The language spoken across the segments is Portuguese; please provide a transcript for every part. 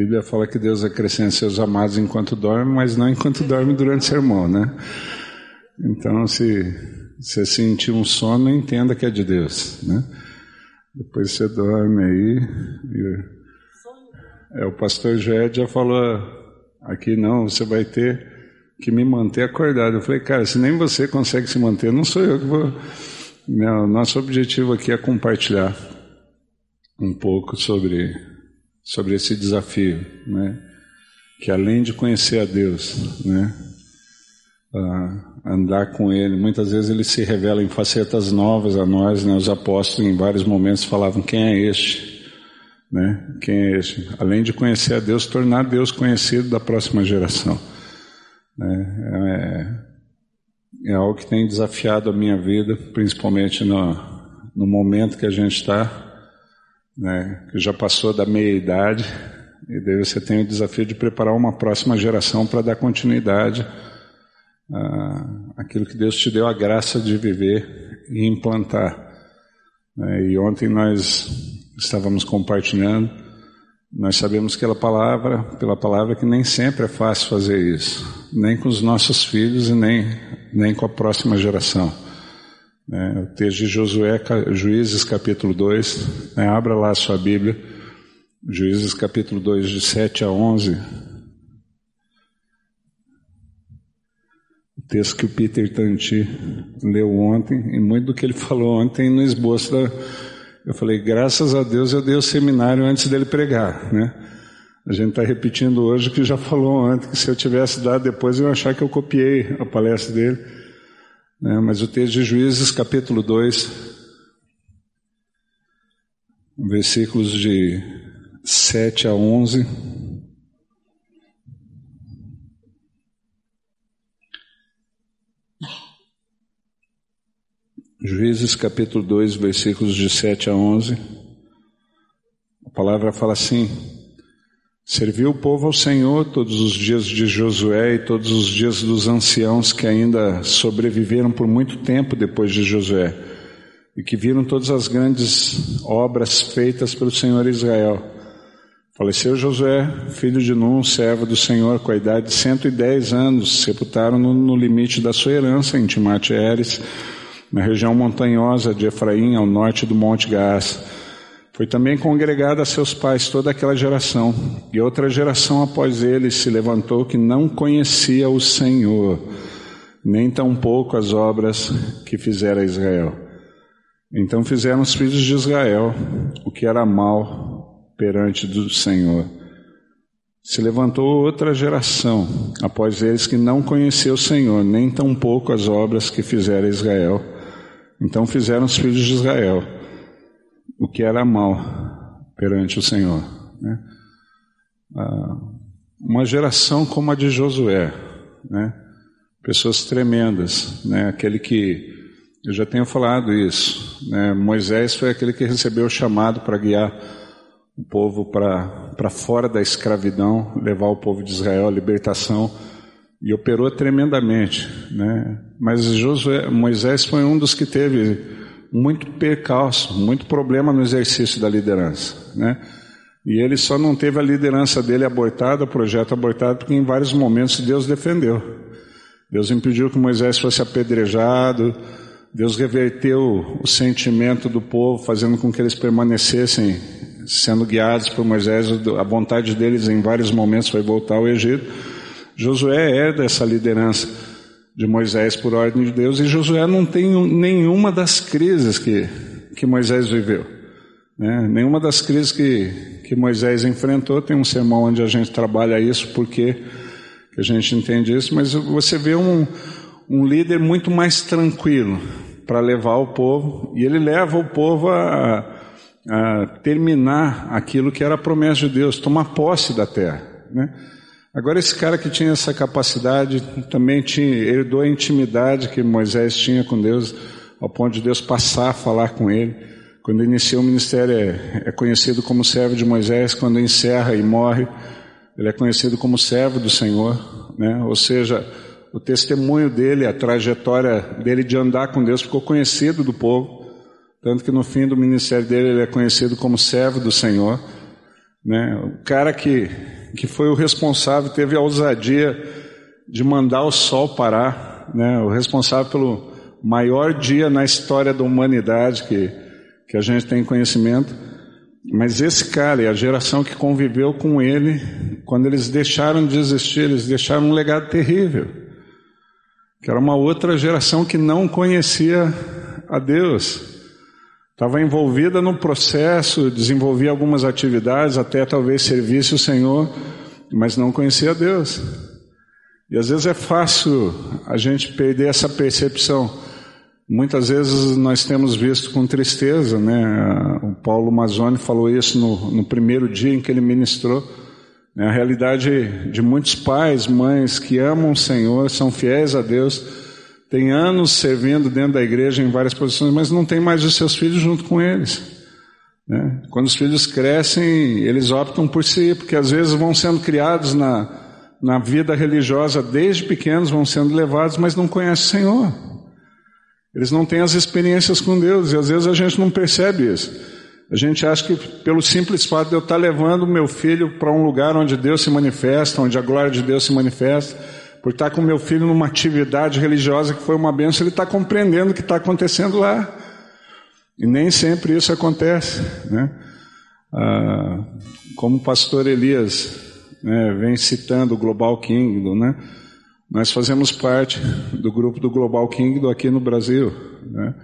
Bíblia fala que Deus acrescenta seus amados enquanto dorme, mas não enquanto dorme durante o sermão, né? Então, se você sentir um sono, entenda que é de Deus, né? Depois você dorme aí. E... É, o pastor Joé já falou aqui, não, você vai ter que me manter acordado. Eu falei, cara, se nem você consegue se manter, não sou eu que vou. Não, nosso objetivo aqui é compartilhar um pouco sobre sobre esse desafio, né? Que além de conhecer a Deus, né? andar com Ele, muitas vezes Ele se revela em facetas novas a nós, né? Os apóstolos em vários momentos falavam quem é este, né? Quem é este? Além de conhecer a Deus, tornar Deus conhecido da próxima geração. Né? É, é algo que tem desafiado a minha vida, principalmente no, no momento que a gente está né, que já passou da meia-idade, e daí você tem o desafio de preparar uma próxima geração para dar continuidade àquilo que Deus te deu a graça de viver e implantar. Né, e ontem nós estávamos compartilhando, nós sabemos que pela palavra, pela palavra que nem sempre é fácil fazer isso, nem com os nossos filhos e nem, nem com a próxima geração. É, o texto de Josué, Juízes capítulo 2, né, abra lá a sua Bíblia, Juízes capítulo 2, de 7 a 11. O texto que o Peter Tanti leu ontem, e muito do que ele falou ontem no esboço da. Eu falei, graças a Deus eu dei o seminário antes dele pregar, né? A gente está repetindo hoje o que já falou ontem, que se eu tivesse dado depois eu ia achar que eu copiei a palestra dele. Né? Mas o texto de Juízes, capítulo 2, versículos de 7 a 11. Juízes capítulo 2, versículos de 7 a 11. A palavra fala assim: Serviu o povo ao Senhor todos os dias de Josué e todos os dias dos anciãos que ainda sobreviveram por muito tempo depois de Josué e que viram todas as grandes obras feitas pelo Senhor Israel. Faleceu Josué, filho de Nun, servo do Senhor, com a idade de 110 anos. Sepultaram-no no limite da sua herança, em Timate-Eres, na região montanhosa de Efraim, ao norte do Monte Gás. Foi também congregada a seus pais toda aquela geração, e outra geração após eles se levantou que não conhecia o Senhor, nem tampouco as obras que fizera Israel. Então fizeram os filhos de Israel o que era mal perante do Senhor. Se levantou outra geração após eles que não conhecia o Senhor, nem tampouco as obras que fizera Israel. Então fizeram os filhos de Israel o que era mal perante o Senhor. Né? Ah, uma geração como a de Josué, né? pessoas tremendas, né? aquele que, eu já tenho falado isso, né? Moisés foi aquele que recebeu o chamado para guiar o povo para fora da escravidão, levar o povo de Israel à libertação, e operou tremendamente. Né? Mas Josué, Moisés foi um dos que teve muito percalço, muito problema no exercício da liderança, né? E ele só não teve a liderança dele abortada, o projeto abortado, porque em vários momentos Deus defendeu. Deus impediu que Moisés fosse apedrejado, Deus reverteu o sentimento do povo, fazendo com que eles permanecessem sendo guiados por Moisés. A vontade deles em vários momentos foi voltar ao Egito. Josué é dessa liderança de Moisés por ordem de Deus, e Josué não tem nenhuma das crises que, que Moisés viveu. Né? Nenhuma das crises que, que Moisés enfrentou, tem um sermão onde a gente trabalha isso, porque que a gente entende isso, mas você vê um, um líder muito mais tranquilo para levar o povo, e ele leva o povo a, a terminar aquilo que era a promessa de Deus, tomar posse da terra. Né? Agora, esse cara que tinha essa capacidade também tinha, herdou a intimidade que Moisés tinha com Deus, ao ponto de Deus passar a falar com ele. Quando iniciou o ministério, é, é conhecido como servo de Moisés, quando encerra e morre, ele é conhecido como servo do Senhor, né? Ou seja, o testemunho dele, a trajetória dele de andar com Deus ficou conhecido do povo, tanto que no fim do ministério dele ele é conhecido como servo do Senhor. Né? O cara que, que foi o responsável, teve a ousadia de mandar o sol parar, né? o responsável pelo maior dia na história da humanidade que, que a gente tem conhecimento. Mas esse cara e a geração que conviveu com ele, quando eles deixaram de existir, eles deixaram um legado terrível. Que era uma outra geração que não conhecia a Deus. Estava envolvida no processo, desenvolvia algumas atividades, até talvez servisse o Senhor, mas não conhecia Deus. E às vezes é fácil a gente perder essa percepção. Muitas vezes nós temos visto com tristeza, né? O Paulo Mazzoni falou isso no, no primeiro dia em que ele ministrou. Né? A realidade de muitos pais, mães que amam o Senhor, são fiéis a Deus, têm anos servindo dentro da igreja em várias posições, mas não tem mais os seus filhos junto com eles. Né? Quando os filhos crescem, eles optam por si, porque às vezes vão sendo criados na, na vida religiosa desde pequenos, vão sendo levados, mas não conhecem o Senhor. Eles não têm as experiências com Deus e às vezes a gente não percebe isso. A gente acha que pelo simples fato de eu estar levando meu filho para um lugar onde Deus se manifesta, onde a glória de Deus se manifesta, por estar com meu filho numa atividade religiosa que foi uma benção, ele está compreendendo o que está acontecendo lá. E nem sempre isso acontece. Né? Ah, como o pastor Elias né, vem citando o Global Kingdom, né? Nós fazemos parte do grupo do Global Kingdom aqui no Brasil. Né?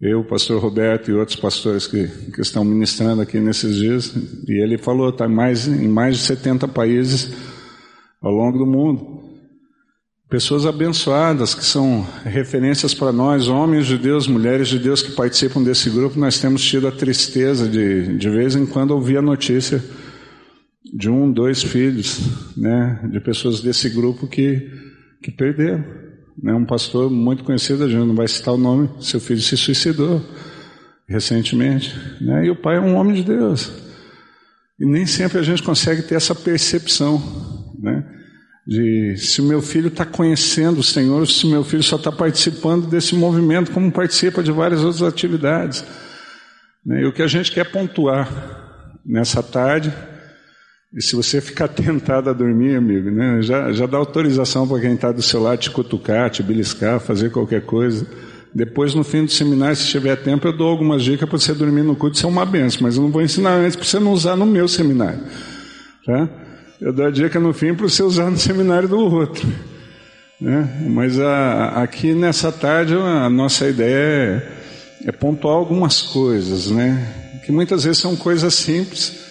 Eu, o pastor Roberto e outros pastores que, que estão ministrando aqui nesses dias. E ele falou, está mais, em mais de 70 países ao longo do mundo. Pessoas abençoadas que são referências para nós, homens de Deus, mulheres de Deus que participam desse grupo. Nós temos tido a tristeza de, de vez em quando, ouvir a notícia de um, dois filhos, né, de pessoas desse grupo que que perderam. Né? Um pastor muito conhecido, a gente não vai citar o nome, seu filho se suicidou recentemente. Né? E o pai é um homem de Deus. E nem sempre a gente consegue ter essa percepção, né? De se o meu filho está conhecendo o Senhor, se o meu filho só está participando desse movimento, como participa de várias outras atividades. Né? E o que a gente quer pontuar nessa tarde e se você ficar tentado a dormir, amigo, né, já, já dá autorização para quem está do seu lado te cutucar, te beliscar, fazer qualquer coisa. Depois, no fim do seminário, se tiver tempo, eu dou algumas dicas para você dormir no culto. Isso é uma benção, mas eu não vou ensinar antes para você não usar no meu seminário. Tá? Eu dou a dica no fim para você usar no seminário do outro. Né? Mas a, aqui nessa tarde, a nossa ideia é, é pontuar algumas coisas, né? que muitas vezes são coisas simples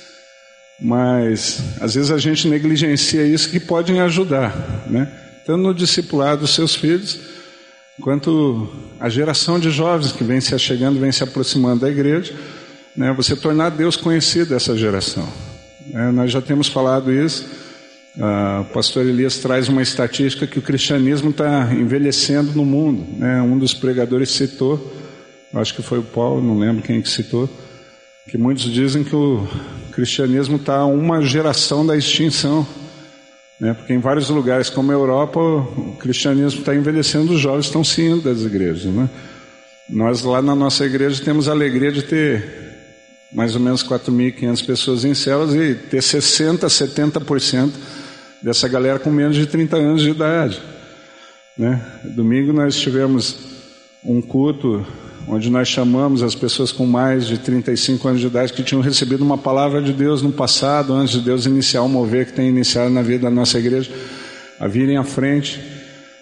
mas às vezes a gente negligencia isso que podem ajudar, né? Tanto no discipulado dos seus filhos, quanto a geração de jovens que vem se achegando, vem se aproximando da igreja, né? Você tornar Deus conhecido dessa geração. É, nós já temos falado isso. Ah, o pastor Elias traz uma estatística que o cristianismo está envelhecendo no mundo. Né? Um dos pregadores citou, acho que foi o Paulo, não lembro quem que citou, que muitos dizem que o cristianismo está uma geração da extinção. Né? Porque em vários lugares, como a Europa, o cristianismo está envelhecendo, os jovens estão se indo das igrejas. Né? Nós lá na nossa igreja temos a alegria de ter mais ou menos 4.500 pessoas em células e ter 60%, 70% dessa galera com menos de 30 anos de idade. Né? Domingo nós tivemos um culto onde nós chamamos as pessoas com mais de 35 anos de idade que tinham recebido uma palavra de Deus no passado, antes de Deus iniciar o mover que tem iniciado na vida da nossa igreja, a virem à frente.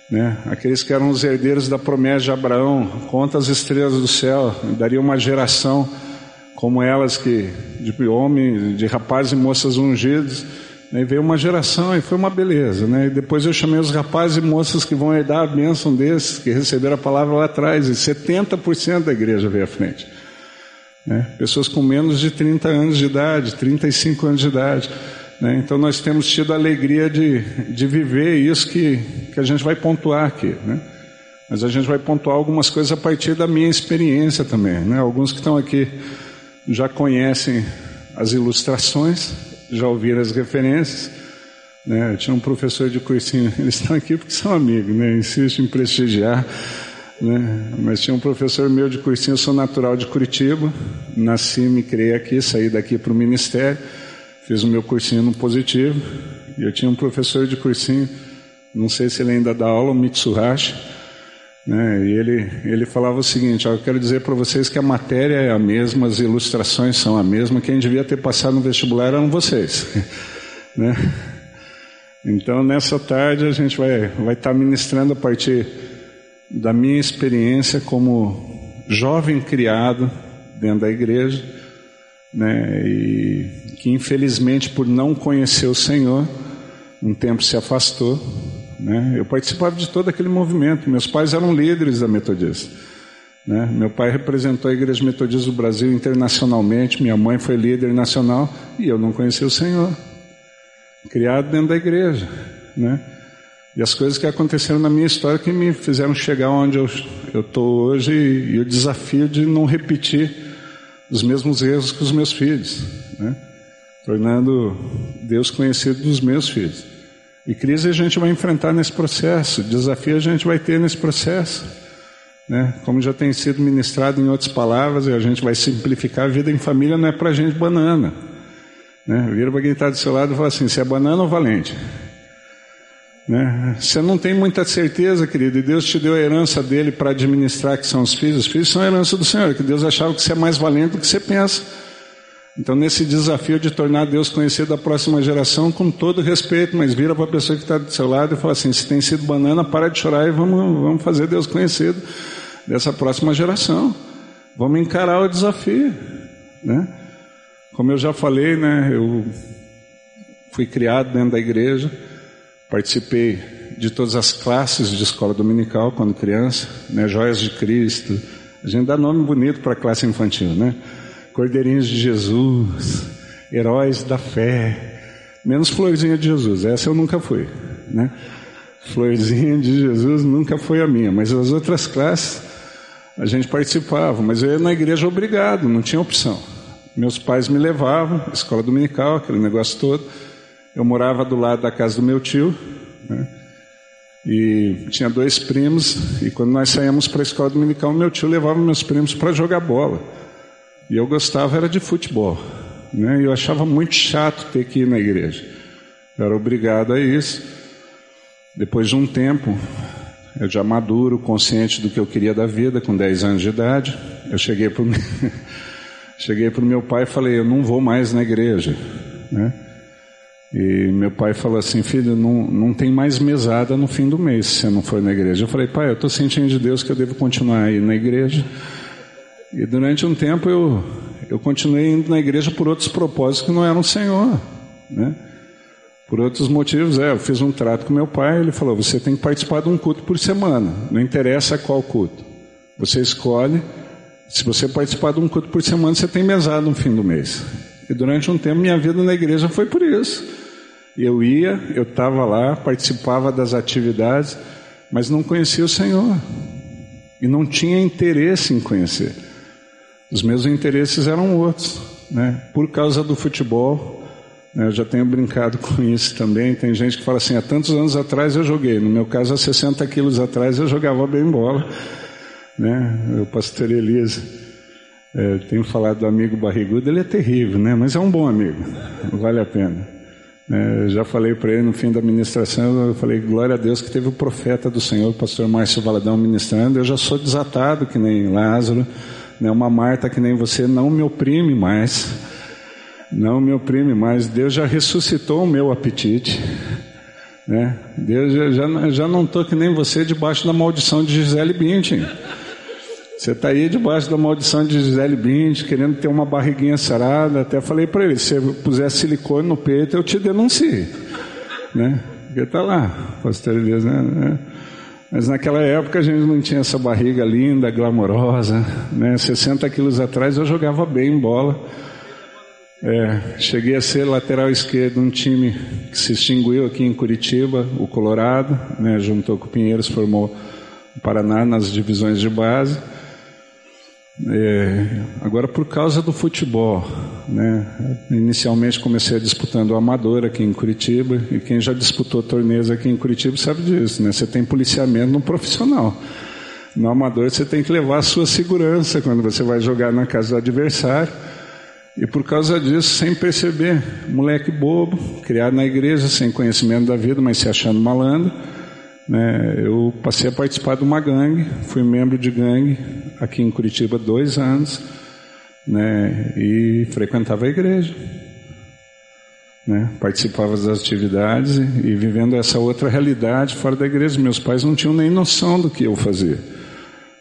Né? Aqueles que eram os herdeiros da promessa de Abraão, conta as estrelas do céu, daria uma geração como elas que de homens, de rapazes e moças ungidos e veio uma geração e foi uma beleza. Né? E depois eu chamei os rapazes e moças que vão herdar a bênção desses, que receberam a palavra lá atrás, e 70% da igreja veio à frente. Né? Pessoas com menos de 30 anos de idade, 35 anos de idade. Né? Então nós temos tido a alegria de, de viver isso que, que a gente vai pontuar aqui. Né? Mas a gente vai pontuar algumas coisas a partir da minha experiência também. Né? Alguns que estão aqui já conhecem as ilustrações, já ouviram as referências. Né? Eu tinha um professor de cursinho, eles estão aqui porque são amigos, né? insisto em prestigiar. Né? Mas tinha um professor meu de cursinho, eu sou natural de Curitiba, nasci, me criei aqui, saí daqui para o ministério, fiz o meu cursinho no positivo, e eu tinha um professor de cursinho, não sei se ele ainda dá aula, o Mitsuhashi, né, e ele, ele falava o seguinte: ó, Eu quero dizer para vocês que a matéria é a mesma, as ilustrações são a mesma, quem devia ter passado no vestibular eram vocês. né? Então, nessa tarde, a gente vai, vai estar tá ministrando a partir da minha experiência como jovem criado dentro da igreja, né, e que infelizmente, por não conhecer o Senhor, um tempo se afastou né? Eu participava de todo aquele movimento. Meus pais eram líderes da Metodista. Né? Meu pai representou a Igreja Metodista do Brasil internacionalmente, minha mãe foi líder nacional e eu não conhecia o Senhor. Criado dentro da igreja. Né? E as coisas que aconteceram na minha história que me fizeram chegar onde eu estou hoje e, e, o desafio de não repetir os mesmos erros que os meus filhos, né? tornando Deus conhecido dos meus filhos. E crise a gente vai enfrentar nesse processo, desafio a gente vai ter nesse processo. Né? Como já tem sido ministrado em outras palavras, a gente vai simplificar, a vida em família não é para gente banana. Né? Vira para quem está do seu lado e fala assim: você é banana ou valente? Né? Você não tem muita certeza, querido, e Deus te deu a herança dele para administrar, que são os filhos. Os filhos são a herança do Senhor, que Deus achava que você é mais valente do que você pensa. Então, nesse desafio de tornar Deus conhecido da próxima geração, com todo respeito, mas vira para a pessoa que está do seu lado e fala assim: se tem sido banana, para de chorar e vamos, vamos fazer Deus conhecido dessa próxima geração. Vamos encarar o desafio, né? Como eu já falei, né? Eu fui criado dentro da igreja, participei de todas as classes de escola dominical quando criança, né? Joias de Cristo. A gente dá nome bonito para a classe infantil, né? Cordeirinhos de Jesus, heróis da fé, menos Florzinha de Jesus, essa eu nunca fui, né? Florzinha de Jesus nunca foi a minha, mas as outras classes a gente participava, mas eu ia na igreja obrigado, não tinha opção. Meus pais me levavam, escola dominical, aquele negócio todo. Eu morava do lado da casa do meu tio, né? e tinha dois primos, e quando nós saíamos para a escola dominical, meu tio levava meus primos para jogar bola. E eu gostava era de futebol. Né? Eu achava muito chato ter que ir na igreja. Eu era obrigado a isso. Depois de um tempo, eu já maduro, consciente do que eu queria da vida, com 10 anos de idade, eu cheguei para o cheguei pro meu pai e falei: Eu não vou mais na igreja. Né? E meu pai falou assim: Filho, não, não tem mais mesada no fim do mês se você não for na igreja. Eu falei: Pai, eu estou sentindo de Deus que eu devo continuar aí na igreja. E durante um tempo eu, eu continuei indo na igreja por outros propósitos que não eram o Senhor, né? Por outros motivos, é, eu fiz um trato com meu pai, ele falou, você tem que participar de um culto por semana, não interessa qual culto. Você escolhe, se você participar de um culto por semana, você tem mesada no fim do mês. E durante um tempo minha vida na igreja foi por isso. Eu ia, eu estava lá, participava das atividades, mas não conhecia o Senhor. E não tinha interesse em conhecer. Os meus interesses eram outros, né? Por causa do futebol, né? eu já tenho brincado com isso também. Tem gente que fala assim: há tantos anos atrás eu joguei. No meu caso, há 60 quilos atrás eu jogava bem bola, né? O pastor Elias. É, tenho falado do amigo barrigudo, ele é terrível, né? Mas é um bom amigo, vale a pena. É, já falei para ele no fim da ministração, eu falei, glória a Deus que teve o profeta do Senhor, o pastor Márcio Valadão ministrando, eu já sou desatado que nem Lázaro, né? Uma Marta que nem você não me oprime mais. Não me oprime mais. Deus já ressuscitou o meu apetite. Né? Deus já, já, já não estou que nem você debaixo da maldição de Gisele Bündchen. Você está aí debaixo da maldição de Gisele Bündchen, querendo ter uma barriguinha sarada. Até falei para ele, se eu puser silicone no peito, eu te denuncio. Né? Porque está lá, pastor Elias, né? Mas naquela época a gente não tinha essa barriga linda, glamourosa. Né? 60 quilos atrás eu jogava bem bola. É, cheguei a ser lateral esquerdo um time que se extinguiu aqui em Curitiba, o Colorado, né? juntou com o Pinheiros, formou o Paraná nas divisões de base. É, agora, por causa do futebol, né? inicialmente comecei disputando o Amador aqui em Curitiba, e quem já disputou torneios aqui em Curitiba sabe disso, né? você tem policiamento no profissional. No Amador você tem que levar a sua segurança quando você vai jogar na casa do adversário. E por causa disso, sem perceber, moleque bobo, criado na igreja, sem conhecimento da vida, mas se achando malandro, né, eu passei a participar de uma gangue, fui membro de gangue aqui em Curitiba dois anos, né, e frequentava a igreja. Né, participava das atividades e, e vivendo essa outra realidade fora da igreja. Meus pais não tinham nem noção do que eu fazia.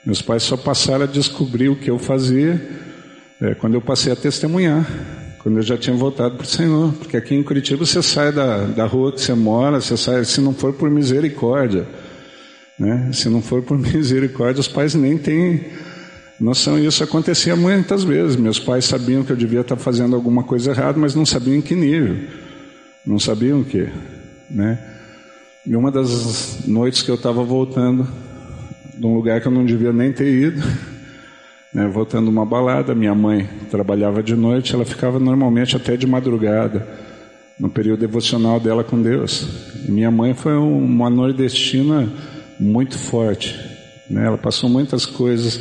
Meus pais só passaram a descobrir o que eu fazia é, quando eu passei a testemunhar, quando eu já tinha voltado para o Senhor. Porque aqui em Curitiba você sai da, da rua que você mora, você sai, se não for por misericórdia, né? se não for por misericórdia, os pais nem têm noção. Isso acontecia muitas vezes. Meus pais sabiam que eu devia estar fazendo alguma coisa errada, mas não sabiam em que nível, não sabiam o que. Né? E uma das noites que eu estava voltando de um lugar que eu não devia nem ter ido. Né, voltando uma balada, minha mãe trabalhava de noite, ela ficava normalmente até de madrugada, no período devocional dela com Deus. E minha mãe foi uma nordestina muito forte. Né, ela passou muitas coisas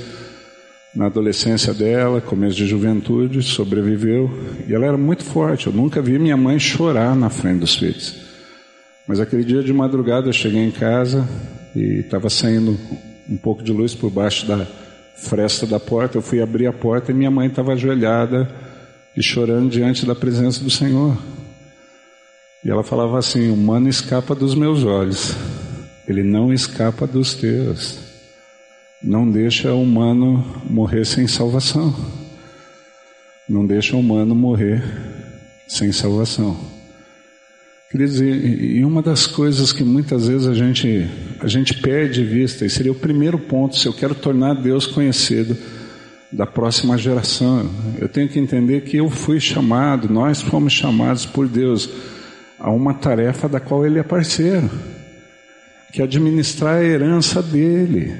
na adolescência dela, começo de juventude, sobreviveu. E ela era muito forte. Eu nunca vi minha mãe chorar na frente dos filhos. Mas aquele dia de madrugada eu cheguei em casa e estava saindo um pouco de luz por baixo da fresta da porta. Eu fui abrir a porta e minha mãe estava ajoelhada e chorando diante da presença do Senhor. E ela falava assim: O humano escapa dos meus olhos, ele não escapa dos teus. Não deixa o humano morrer sem salvação. Não deixa o humano morrer sem salvação. Quer dizer, e uma das coisas que muitas vezes a gente, a gente perde vista, e seria o primeiro ponto, se eu quero tornar Deus conhecido da próxima geração, eu tenho que entender que eu fui chamado, nós fomos chamados por Deus a uma tarefa da qual Ele é parceiro, que é administrar a herança dele,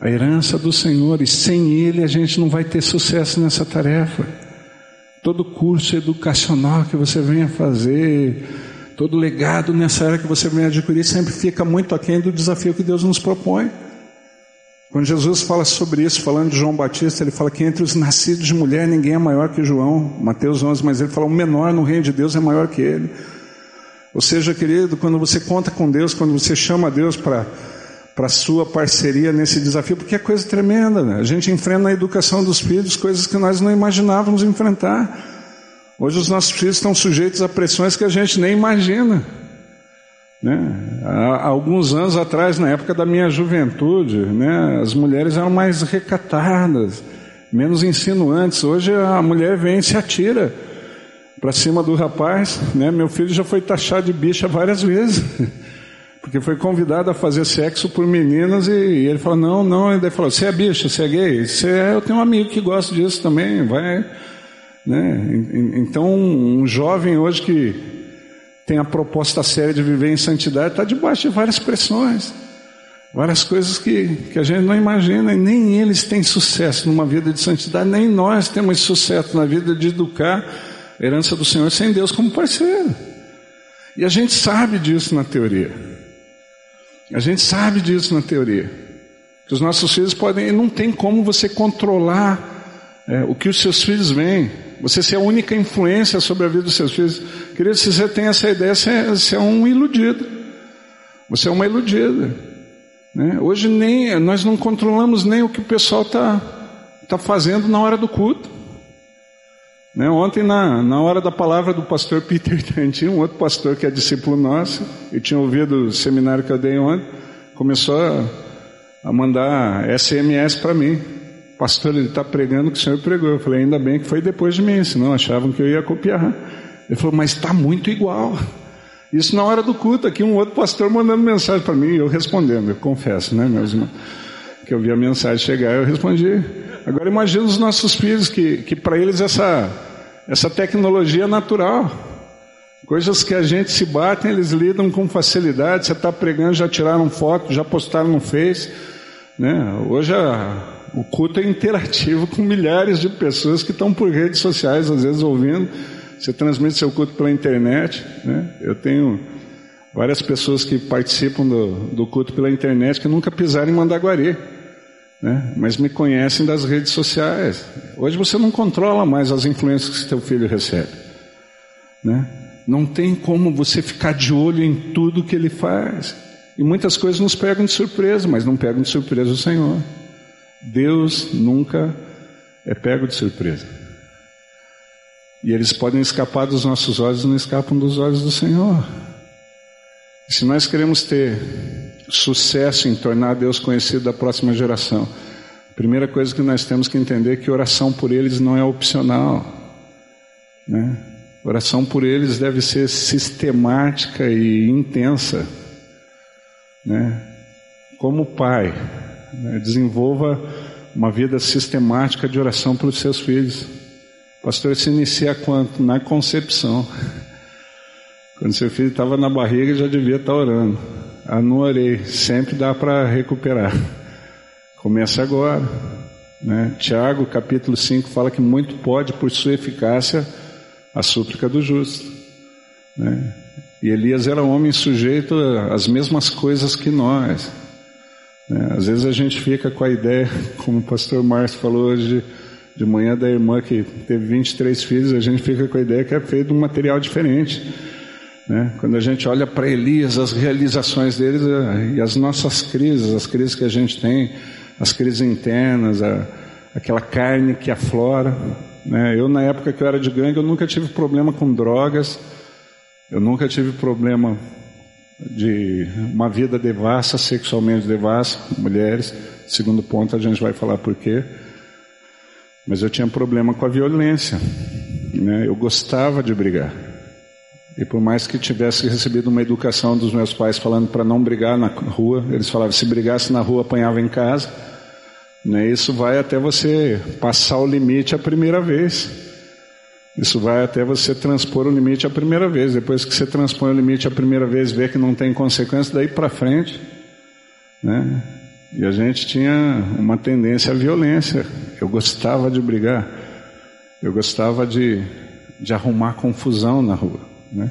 a herança do Senhor, e sem Ele a gente não vai ter sucesso nessa tarefa todo curso educacional que você venha fazer, todo legado nessa área que você venha adquirir, sempre fica muito aquém do desafio que Deus nos propõe. Quando Jesus fala sobre isso, falando de João Batista, ele fala que entre os nascidos de mulher ninguém é maior que João, Mateus 11, mas ele fala: o menor no reino de Deus é maior que ele. Ou seja, querido, quando você conta com Deus, quando você chama Deus para para sua parceria nesse desafio, porque é coisa tremenda. Né? A gente enfrenta na educação dos filhos coisas que nós não imaginávamos enfrentar. Hoje os nossos filhos estão sujeitos a pressões que a gente nem imagina. Né? Há alguns anos atrás, na época da minha juventude, né, as mulheres eram mais recatadas, menos insinuantes. Hoje a mulher vem e se atira para cima do rapaz. Né? Meu filho já foi taxado de bicha várias vezes. Porque foi convidado a fazer sexo por meninas e, e ele falou, não, não, ele falou, você é bicho, você é gay? Você é, eu tenho um amigo que gosta disso também, vai. Né? Então, um jovem hoje que tem a proposta séria de viver em santidade está debaixo de várias pressões, várias coisas que, que a gente não imagina, e nem eles têm sucesso numa vida de santidade, nem nós temos sucesso na vida de educar a herança do Senhor sem Deus como parceiro. E a gente sabe disso na teoria. A gente sabe disso na teoria. Que os nossos filhos podem, não tem como você controlar é, o que os seus filhos veem. Você ser a única influência sobre a vida dos seus filhos. Querido, se você tem essa ideia, você é, você é um iludido. Você é uma iludida. Né? Hoje nem, nós não controlamos nem o que o pessoal está tá fazendo na hora do culto. Né? Ontem, na, na hora da palavra do pastor Peter Tantin, um outro pastor que é discípulo nosso, e tinha ouvido o seminário que eu dei ontem, começou a, a mandar SMS para mim. Pastor, ele está pregando o que o senhor pregou. Eu falei, ainda bem que foi depois de mim, senão achavam que eu ia copiar. Ele falou, mas está muito igual. Isso na hora do culto, aqui um outro pastor mandando mensagem para mim, e eu respondendo, eu confesso, né, meus irmãos? Que eu vi a mensagem chegar, eu respondi. Agora imagina os nossos filhos, que, que para eles essa, essa tecnologia é natural. Coisas que a gente se bate, eles lidam com facilidade. Você está pregando, já tiraram foto, já postaram no Face. Né? Hoje a, o culto é interativo com milhares de pessoas que estão por redes sociais, às vezes ouvindo. Você transmite seu culto pela internet. Né? Eu tenho várias pessoas que participam do, do culto pela internet que nunca pisaram em Mandaguari. Né? mas me conhecem das redes sociais. Hoje você não controla mais as influências que seu filho recebe. Né? Não tem como você ficar de olho em tudo que ele faz. E muitas coisas nos pegam de surpresa, mas não pegam de surpresa o Senhor. Deus nunca é pego de surpresa. E eles podem escapar dos nossos olhos, não escapam dos olhos do Senhor. Se nós queremos ter sucesso em tornar Deus conhecido da próxima geração, primeira coisa que nós temos que entender é que oração por eles não é opcional. Né? Oração por eles deve ser sistemática e intensa. Né? Como pai, né? desenvolva uma vida sistemática de oração pelos seus filhos. Pastor, se inicia quanto? Na concepção. Quando seu filho estava na barriga, já devia estar tá orando. Não orei. Sempre dá para recuperar. Começa agora. Né? Tiago, capítulo 5, fala que muito pode, por sua eficácia, a súplica do justo. Né? E Elias era um homem sujeito às mesmas coisas que nós. Né? Às vezes a gente fica com a ideia, como o pastor Márcio falou hoje de manhã, da irmã que teve 23 filhos, a gente fica com a ideia que é feito de um material diferente. Né? Quando a gente olha para Elias, as realizações deles eh, e as nossas crises, as crises que a gente tem, as crises internas, a, aquela carne que aflora. Né? Eu, na época que eu era de gangue, eu nunca tive problema com drogas, eu nunca tive problema de uma vida devassa, sexualmente devassa, mulheres. Segundo ponto, a gente vai falar por quê. Mas eu tinha problema com a violência. Né? Eu gostava de brigar. E por mais que tivesse recebido uma educação dos meus pais falando para não brigar na rua, eles falavam se brigasse na rua apanhava em casa. Né? Isso vai até você passar o limite a primeira vez. Isso vai até você transpor o limite a primeira vez. Depois que você transpõe o limite a primeira vez, vê que não tem consequência, daí para frente, né? E a gente tinha uma tendência à violência. Eu gostava de brigar. Eu gostava de, de arrumar confusão na rua. Né?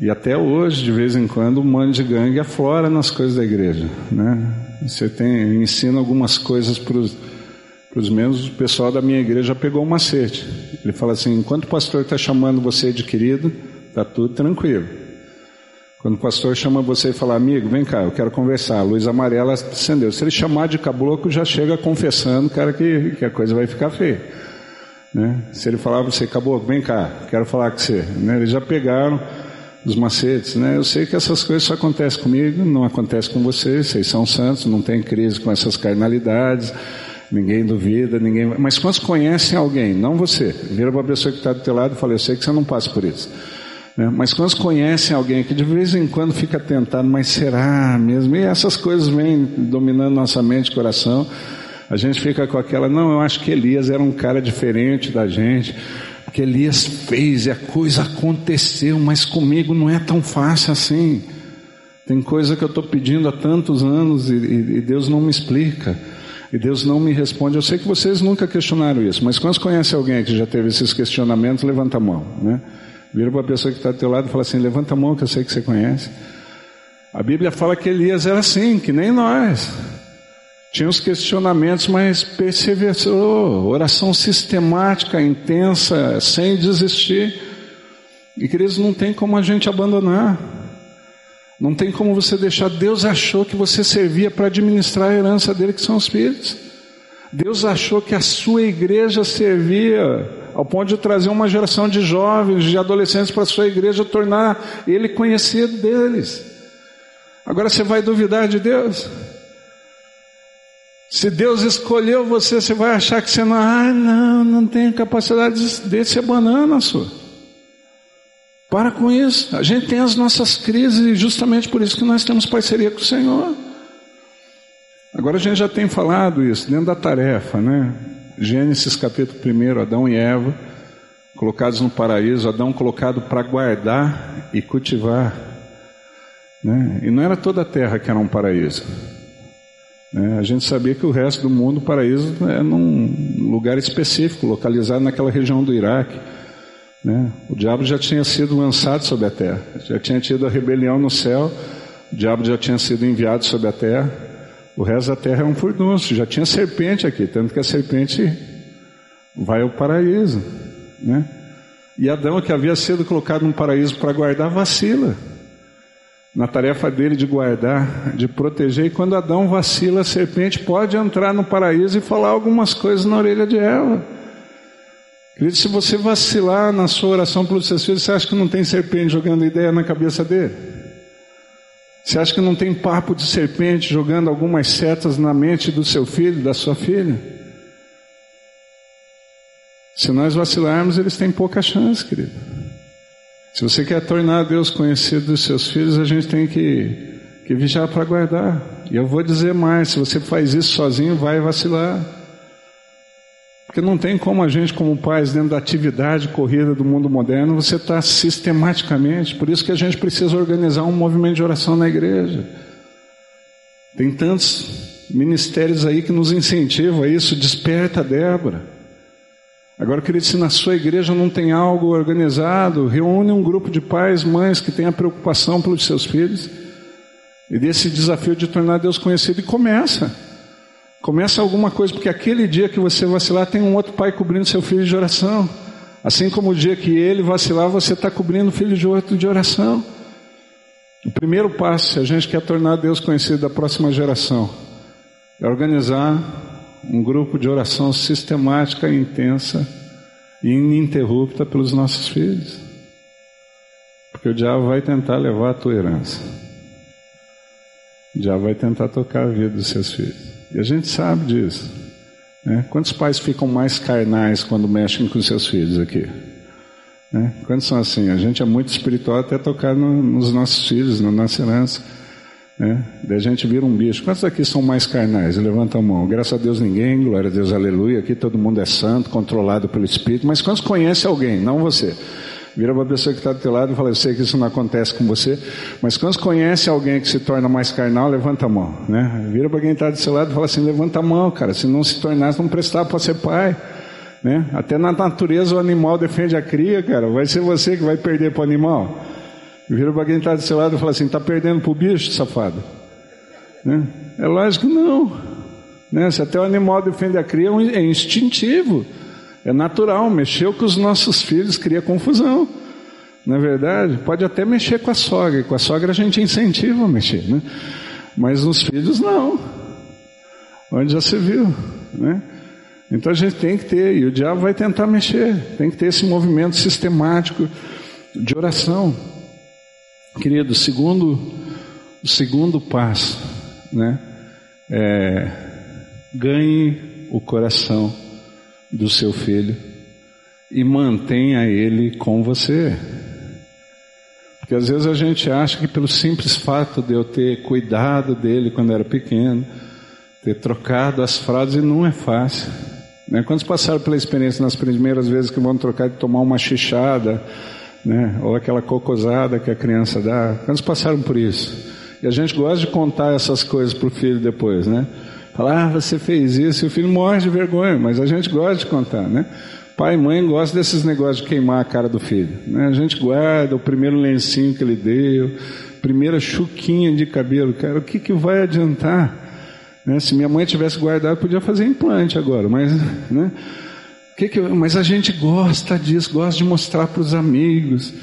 E até hoje, de vez em quando, mano de gangue aflora nas coisas da igreja. Né? Você tem, ensina algumas coisas para os membros, o pessoal da minha igreja pegou um macete. Ele fala assim: enquanto o pastor está chamando você de querido, está tudo tranquilo. Quando o pastor chama você e fala, amigo, vem cá, eu quero conversar, a luz amarela acendeu. Se ele chamar de caboclo, já chega confessando, cara, que, que a coisa vai ficar feia. Né? Se ele falar para você, acabou, vem cá, quero falar com você. Né? Eles já pegaram os macetes. Né? Eu sei que essas coisas só acontecem comigo, não acontece com vocês, vocês são santos, não tem crise com essas carnalidades, ninguém duvida, ninguém. Mas quando conhecem alguém, não você, vira para a pessoa que está do teu lado e fala, eu sei que você não passa por isso. Né? Mas quando conhecem alguém que de vez em quando fica tentado, mas será mesmo? E essas coisas vêm dominando nossa mente e coração. A gente fica com aquela, não, eu acho que Elias era um cara diferente da gente, porque Elias fez e a coisa aconteceu, mas comigo não é tão fácil assim. Tem coisa que eu estou pedindo há tantos anos e, e, Deus não me explica. E Deus não me responde. Eu sei que vocês nunca questionaram isso, mas quando conhece alguém que já teve esses questionamentos, levanta a mão, né? Vira para a pessoa que está do teu lado e fala assim: levanta a mão que eu sei que você conhece. A Bíblia fala que Elias era assim, que nem nós. Tinha os questionamentos, mas perseverou. Oração sistemática, intensa, sem desistir. E queridos, não tem como a gente abandonar. Não tem como você deixar. Deus achou que você servia para administrar a herança dele, que são os filhos. Deus achou que a sua igreja servia ao ponto de trazer uma geração de jovens, de adolescentes para a sua igreja, tornar ele conhecido deles. Agora você vai duvidar de Deus? Se Deus escolheu você, você vai achar que você não, ah, não, não tem capacidade de ser banana sua. Para com isso. A gente tem as nossas crises e justamente por isso que nós temos parceria com o Senhor. Agora a gente já tem falado isso dentro da tarefa, né? Gênesis capítulo 1, Adão e Eva, colocados no paraíso, Adão colocado para guardar e cultivar. Né? E não era toda a terra que era um paraíso. É, a gente sabia que o resto do mundo, o paraíso, é num lugar específico, localizado naquela região do Iraque. Né? O diabo já tinha sido lançado sobre a terra, já tinha tido a rebelião no céu, o diabo já tinha sido enviado sobre a terra. O resto da terra é um furdunço. Já tinha serpente aqui, tanto que a serpente vai ao paraíso, né? E Adão, que havia sido colocado no paraíso para guardar, vacila na tarefa dele de guardar, de proteger. E quando Adão vacila, a serpente pode entrar no paraíso e falar algumas coisas na orelha de Eva. Querido, se você vacilar na sua oração pelos seus filhos, você acha que não tem serpente jogando ideia na cabeça dele? Você acha que não tem papo de serpente jogando algumas setas na mente do seu filho, da sua filha? Se nós vacilarmos, eles têm pouca chance, querido. Se você quer tornar Deus conhecido dos seus filhos, a gente tem que, que vigiar para guardar. E eu vou dizer mais: se você faz isso sozinho, vai vacilar. Porque não tem como a gente, como pais, dentro da atividade corrida do mundo moderno, você está sistematicamente. Por isso que a gente precisa organizar um movimento de oração na igreja. Tem tantos ministérios aí que nos incentivam a isso. Desperta, Débora. Agora, querido, se na sua igreja não tem algo organizado, reúne um grupo de pais, mães que tenha preocupação pelos seus filhos e desse desafio de tornar Deus conhecido e começa. Começa alguma coisa, porque aquele dia que você vacilar, tem um outro pai cobrindo seu filho de oração. Assim como o dia que ele vacilar, você está cobrindo o filho de outro de oração. O primeiro passo, se a gente quer tornar Deus conhecido da próxima geração, é organizar um grupo de oração sistemática, intensa e ininterrupta pelos nossos filhos. Porque o diabo vai tentar levar a tua herança. O diabo vai tentar tocar a vida dos seus filhos. E a gente sabe disso. Né? Quantos pais ficam mais carnais quando mexem com seus filhos aqui? Né? Quantos são assim? A gente é muito espiritual até tocar no, nos nossos filhos, na nossa herança. Né? A gente vira um bicho. Quantos aqui são mais carnais? Levanta a mão. Graças a Deus ninguém, glória a Deus, aleluia. Aqui todo mundo é santo, controlado pelo Espírito. Mas quantos conhece alguém? Não você. Vira para a pessoa que está do teu lado e fala, eu sei que isso não acontece com você, mas quando conhece alguém que se torna mais carnal, levanta a mão, né? Vira para quem está do seu lado e fala assim, levanta a mão, cara, se não se tornasse, não prestava para ser pai, né? Até na natureza o animal defende a cria, cara, vai ser você que vai perder para o animal. Vira para quem está do seu lado e fala assim: está perdendo para o bicho, safado? Né? É lógico que não. Né? Se até o animal defende a cria, é instintivo, é natural. Mexeu com os nossos filhos cria confusão. Na é verdade, pode até mexer com a sogra, com a sogra a gente incentiva a mexer, né? mas os filhos não. Onde já se viu, né? Então a gente tem que ter, e o diabo vai tentar mexer, tem que ter esse movimento sistemático de oração. Querido, segundo, o segundo passo, né, é, ganhe o coração do seu filho e mantenha ele com você. Porque às vezes a gente acha que pelo simples fato de eu ter cuidado dele quando era pequeno, ter trocado as frases, não é fácil. Né? Quantos passaram pela experiência nas primeiras vezes que vão trocar de tomar uma chichada, né? ou aquela cocosada que a criança dá. Quantos passaram por isso? E a gente gosta de contar essas coisas para o filho depois, né? Falar, ah, você fez isso, e o filho morre de vergonha, mas a gente gosta de contar, né? Pai e mãe gostam desses negócios de queimar a cara do filho. Né? A gente guarda o primeiro lencinho que ele deu, primeira chuquinha de cabelo. Cara, o que, que vai adiantar? Né? Se minha mãe tivesse guardado, podia fazer implante agora, mas né? Que que, mas a gente gosta disso, gosta de mostrar para os amigos.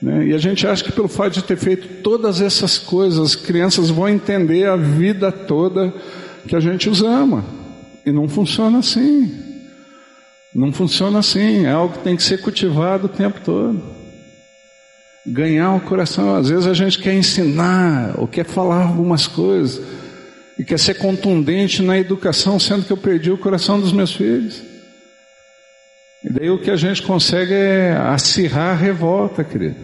Né? E a gente acha que pelo fato de ter feito todas essas coisas, as crianças vão entender a vida toda que a gente os ama. E não funciona assim. Não funciona assim. É algo que tem que ser cultivado o tempo todo. Ganhar o coração. Às vezes a gente quer ensinar ou quer falar algumas coisas e quer ser contundente na educação, sendo que eu perdi o coração dos meus filhos. E daí o que a gente consegue é acirrar a revolta, querido.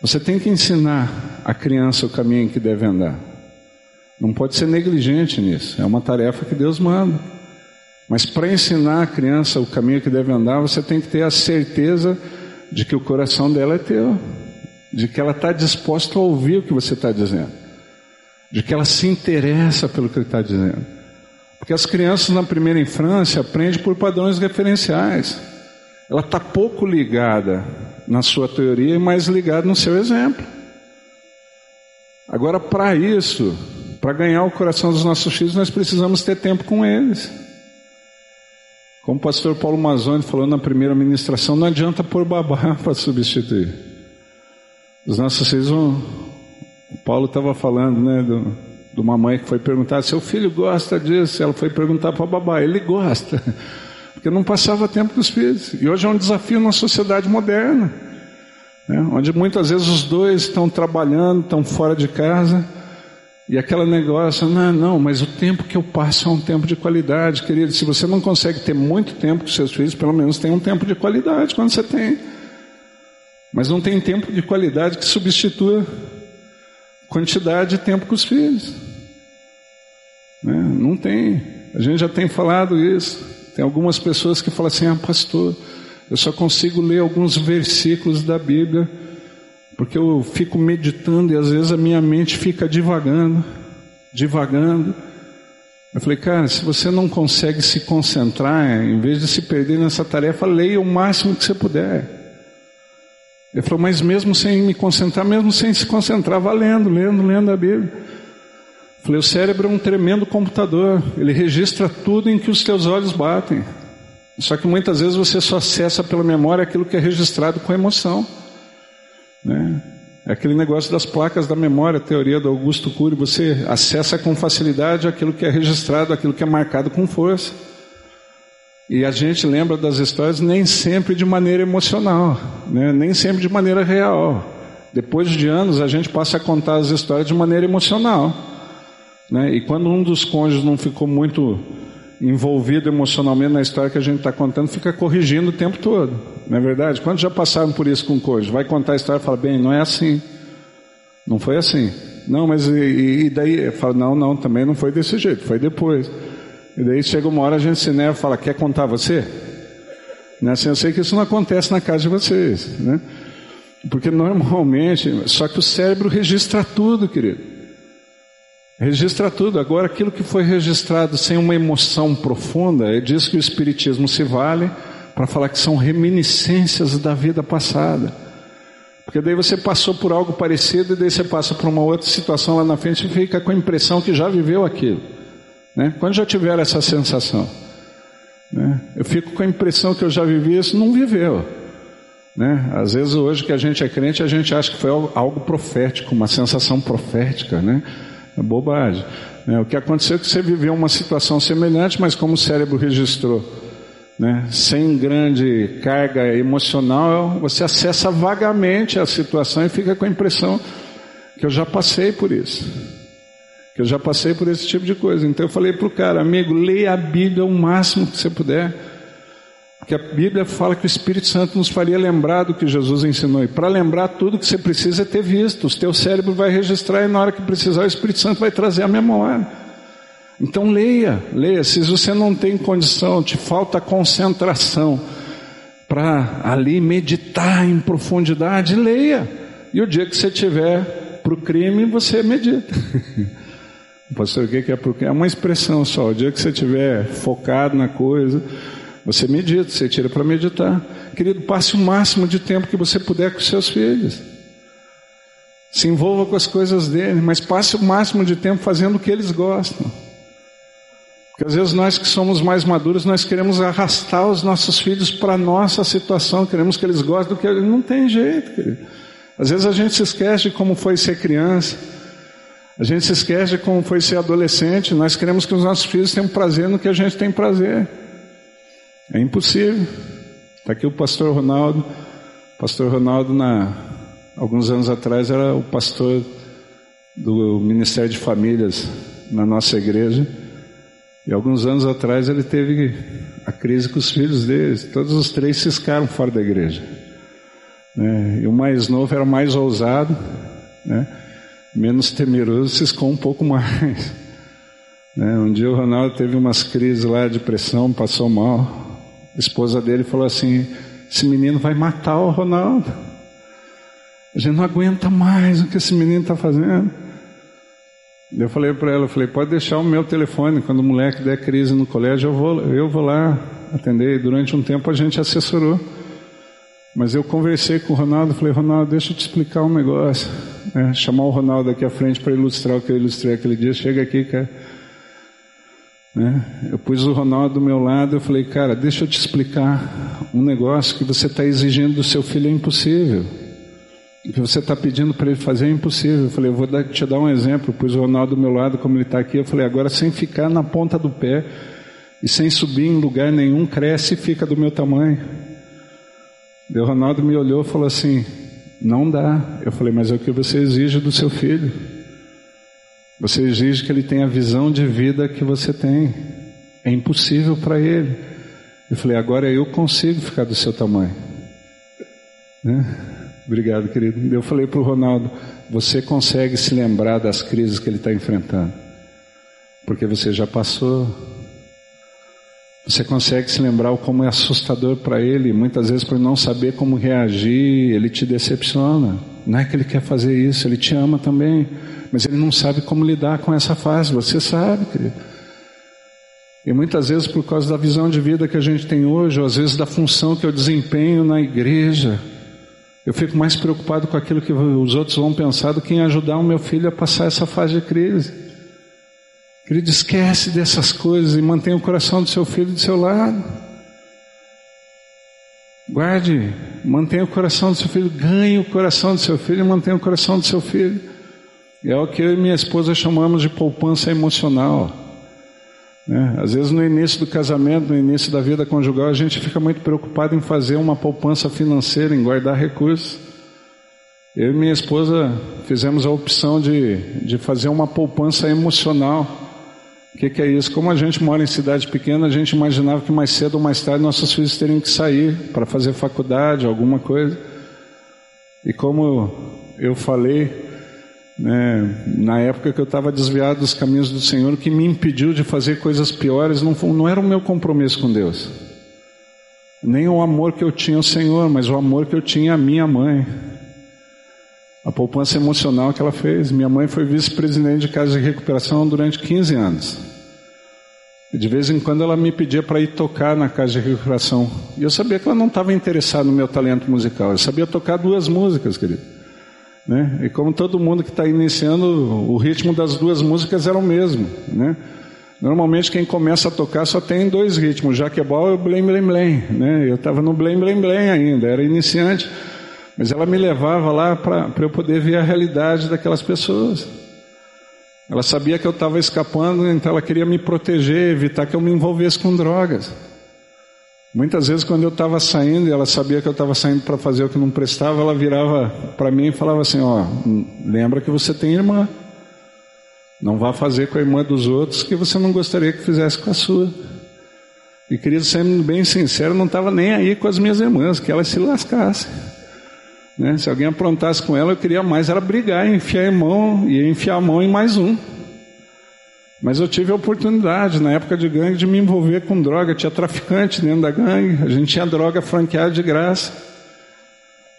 Você tem que ensinar a criança o caminho que deve andar. Não pode ser negligente nisso. É uma tarefa que Deus manda. Mas para ensinar a criança o caminho que deve andar, você tem que ter a certeza de que o coração dela é teu, de que ela está disposta a ouvir o que você está dizendo, de que ela se interessa pelo que está dizendo. Porque as crianças na primeira infância aprendem por padrões referenciais. Ela está pouco ligada na sua teoria e mais ligada no seu exemplo. Agora, para isso, Para ganhar o coração dos nossos filhos, nós precisamos ter tempo com eles. Como o pastor Paulo Mazzoni falou na primeira ministração, não adianta pôr babá para substituir. Os nossos filhos vão. O Paulo estava falando, né, do, de uma mãe que foi perguntar: seu filho gosta disso? Ela foi perguntar para o babá: ele gosta. Porque não passava tempo com os filhos. E hoje é um desafio na sociedade moderna, né, onde muitas vezes os dois estão trabalhando, estão fora de casa. E aquele negócio, não, não, mas o tempo que eu passo é um tempo de qualidade, querido. Se você não consegue ter muito tempo com seus filhos, pelo menos tem um tempo de qualidade quando você tem. Mas não tem tempo de qualidade que substitua quantidade de tempo com os filhos. Né? Não tem. A gente já tem falado isso. Tem algumas pessoas que falam assim: ah, pastor, eu só consigo ler alguns versículos da Bíblia porque eu fico meditando e às vezes a minha mente fica divagando, divagando. Eu falei, cara, se você não consegue se concentrar, em vez de se perder nessa tarefa, leia o máximo que você puder. Ele falou, mas mesmo sem me concentrar, mesmo sem se concentrar, valendo, lendo, lendo a Bíblia. Eu falei, o cérebro é um tremendo computador, ele registra tudo em que os teus olhos batem. Só que muitas vezes você só acessa pela memória aquilo que é registrado com emoção. Né? É aquele negócio das placas da memória, teoria do Augusto Cury, você acessa com facilidade aquilo que é registrado, aquilo que é marcado com força. E a gente lembra das histórias nem sempre de maneira emocional, né? nem sempre de maneira real. Depois de anos, a gente passa a contar as histórias de maneira emocional. Né? E quando um dos cônjuges não ficou muito envolvido emocionalmente na história que a gente está contando, fica corrigindo o tempo todo. Não é verdade? Quantos já passaram por isso com o cônjuge? Vai contar a história e fala, bem, não é assim. Não foi assim. Não, mas e, e daí? Fala, não, não, também não foi desse jeito, foi depois. E daí chega uma hora a gente se neva e fala, quer contar você? Né? Assim, eu sei que isso não acontece na casa de vocês, né? Porque normalmente, só que o cérebro registra tudo, querido. Registra tudo. Agora, aquilo que foi registrado sem uma emoção profunda, é disso que o Espiritismo se vale para falar que são reminiscências da vida passada. Porque daí você passou por algo parecido e daí você passa por uma outra situação lá na frente e fica com a impressão que já viveu aquilo. Né? Quando já tiver essa sensação? Né? Eu fico com a impressão que eu já vivi isso, não viveu. Né? Às vezes hoje que a gente é crente, a gente acha que foi algo profético, uma sensação profética, né? É bobagem. Né? O que aconteceu é que você viveu uma situação semelhante, mas como o cérebro registrou, né? sem grande carga emocional, você acessa vagamente a situação e fica com a impressão que eu já passei por isso que eu já passei por esse tipo de coisa. Então eu falei para o cara, amigo, leia a Bíblia o máximo que você puder. Porque a Bíblia fala que o Espírito Santo nos faria lembrar do que Jesus ensinou. E para lembrar tudo que você precisa é ter visto. O teu cérebro vai registrar e na hora que precisar o Espírito Santo vai trazer a memória. Então leia, leia. Se você não tem condição, te falta concentração para ali meditar em profundidade, leia. E o dia que você tiver para o crime, você medita. Pastor, o que é porque é uma expressão só. O dia que você estiver focado na coisa, você medita, você tira para meditar. Querido, passe o máximo de tempo que você puder com seus filhos. Se envolva com as coisas dele, mas passe o máximo de tempo fazendo o que eles gostam. Porque às vezes nós que somos mais maduros, nós queremos arrastar os nossos filhos para a nossa situação, queremos que eles gostem do que eles. Não tem jeito, querido. Às vezes a gente se esquece de como foi ser criança. A gente se esquece de como foi ser adolescente. Nós queremos que os nossos filhos tenham prazer no que a gente tem prazer. É impossível. Está aqui o pastor Ronaldo. O pastor Ronaldo, na, alguns anos atrás, era o pastor do Ministério de Famílias na nossa igreja. E alguns anos atrás ele teve a crise com os filhos deles. Todos os três ciscaram fora da igreja. Né? E o mais novo era mais ousado. Né? Menos temeroso ciscou um pouco mais. Né? Um dia o Ronaldo teve umas crises lá de pressão, passou mal. A esposa dele falou assim: esse menino vai matar o Ronaldo. A gente não aguenta mais o que esse menino está fazendo. Eu falei para ela, eu falei, pode deixar o meu telefone, quando o moleque der crise no colégio, eu vou, eu vou lá atender. E durante um tempo a gente assessorou. Mas eu conversei com o Ronaldo, falei, Ronaldo, deixa eu te explicar um negócio. É, chamar o Ronaldo aqui à frente para ilustrar o que eu ilustrei aquele dia. Chega aqui, cara. Né? Eu pus o Ronaldo do meu lado, eu falei, cara, deixa eu te explicar um negócio que você está exigindo do seu filho é impossível. O que você está pedindo para ele fazer é impossível. Eu falei, eu vou dar, te dar um exemplo. Eu pus o Ronaldo do meu lado, como ele está aqui. Eu falei, agora sem ficar na ponta do pé e sem subir em lugar nenhum, cresce e fica do meu tamanho. O Ronaldo me olhou e falou assim: Não dá. Eu falei, mas é o que você exige do seu filho. Você exige que ele tenha a visão de vida que você tem. É impossível para ele. Eu falei, agora eu consigo ficar do seu tamanho. Né? Obrigado, querido. Eu falei para o Ronaldo: você consegue se lembrar das crises que ele está enfrentando, porque você já passou. Você consegue se lembrar como é assustador para ele, muitas vezes por não saber como reagir, ele te decepciona. Não é que ele quer fazer isso, ele te ama também mas ele não sabe como lidar com essa fase. Você sabe, querido. E muitas vezes, por causa da visão de vida que a gente tem hoje, ou às vezes da função que eu desempenho na igreja, eu fico mais preocupado com aquilo que os outros vão pensar do que em ajudar o meu filho a passar essa fase de crise. Querido, esquece dessas coisas e mantenha o coração do seu filho do seu lado. Guarde, mantenha o coração do seu filho, ganhe o coração do seu filho e mantenha o coração do seu filho. É o que eu e minha esposa chamamos de poupança emocional. Né? Às vezes, no início do casamento, no início da vida conjugal, a gente fica muito preocupado em fazer uma poupança financeira, em guardar recursos. Eu e minha esposa fizemos a opção de, de fazer uma poupança emocional. O que, que, é isso? Como a gente mora em cidade pequena, a gente imaginava que mais cedo ou mais tarde nossos filhos teriam que sair para fazer faculdade, alguma coisa. E como eu falei, né, na época que eu estava desviado dos caminhos do Senhor, que me impediu de fazer coisas piores não, não era o meu compromisso com Deus, nem o amor que eu tinha ao Senhor, mas o amor que eu tinha à minha mãe. A poupança emocional que ela fez. Minha mãe foi vice-presidente de casa de recuperação durante 15 anos. E de vez em quando ela me pedia para ir tocar na casa de recuperação. E eu sabia que ela não estava interessada no meu talento musical. Eu sabia tocar duas músicas, querido. Né? E como todo mundo que está iniciando, o ritmo das duas músicas era o mesmo. Né? Normalmente quem começa a tocar só tem dois ritmos, já que é bom, blém, blém, blém. Né? Eu estava no blém, blém, blém ainda, era iniciante. Mas ela me levava lá para eu poder ver a realidade daquelas pessoas. Ela sabia que eu estava escapando, então ela queria me proteger, evitar que eu me envolvesse com drogas. Muitas vezes, quando eu estava saindo e ela sabia que eu estava saindo para fazer o que não prestava, ela virava para mim e falava assim: Ó, lembra que você tem irmã. Não vá fazer com a irmã dos outros que você não gostaria que fizesse com a sua. E querido, sendo bem sincero, não estava nem aí com as minhas irmãs, que elas se lascassem. Né? Se alguém aprontasse com ela, eu queria mais era brigar, enfiar a mão e enfiar a mão em mais um. Mas eu tive a oportunidade, na época de gangue, de me envolver com droga. Tinha traficante dentro da gangue, a gente tinha droga franqueada de graça.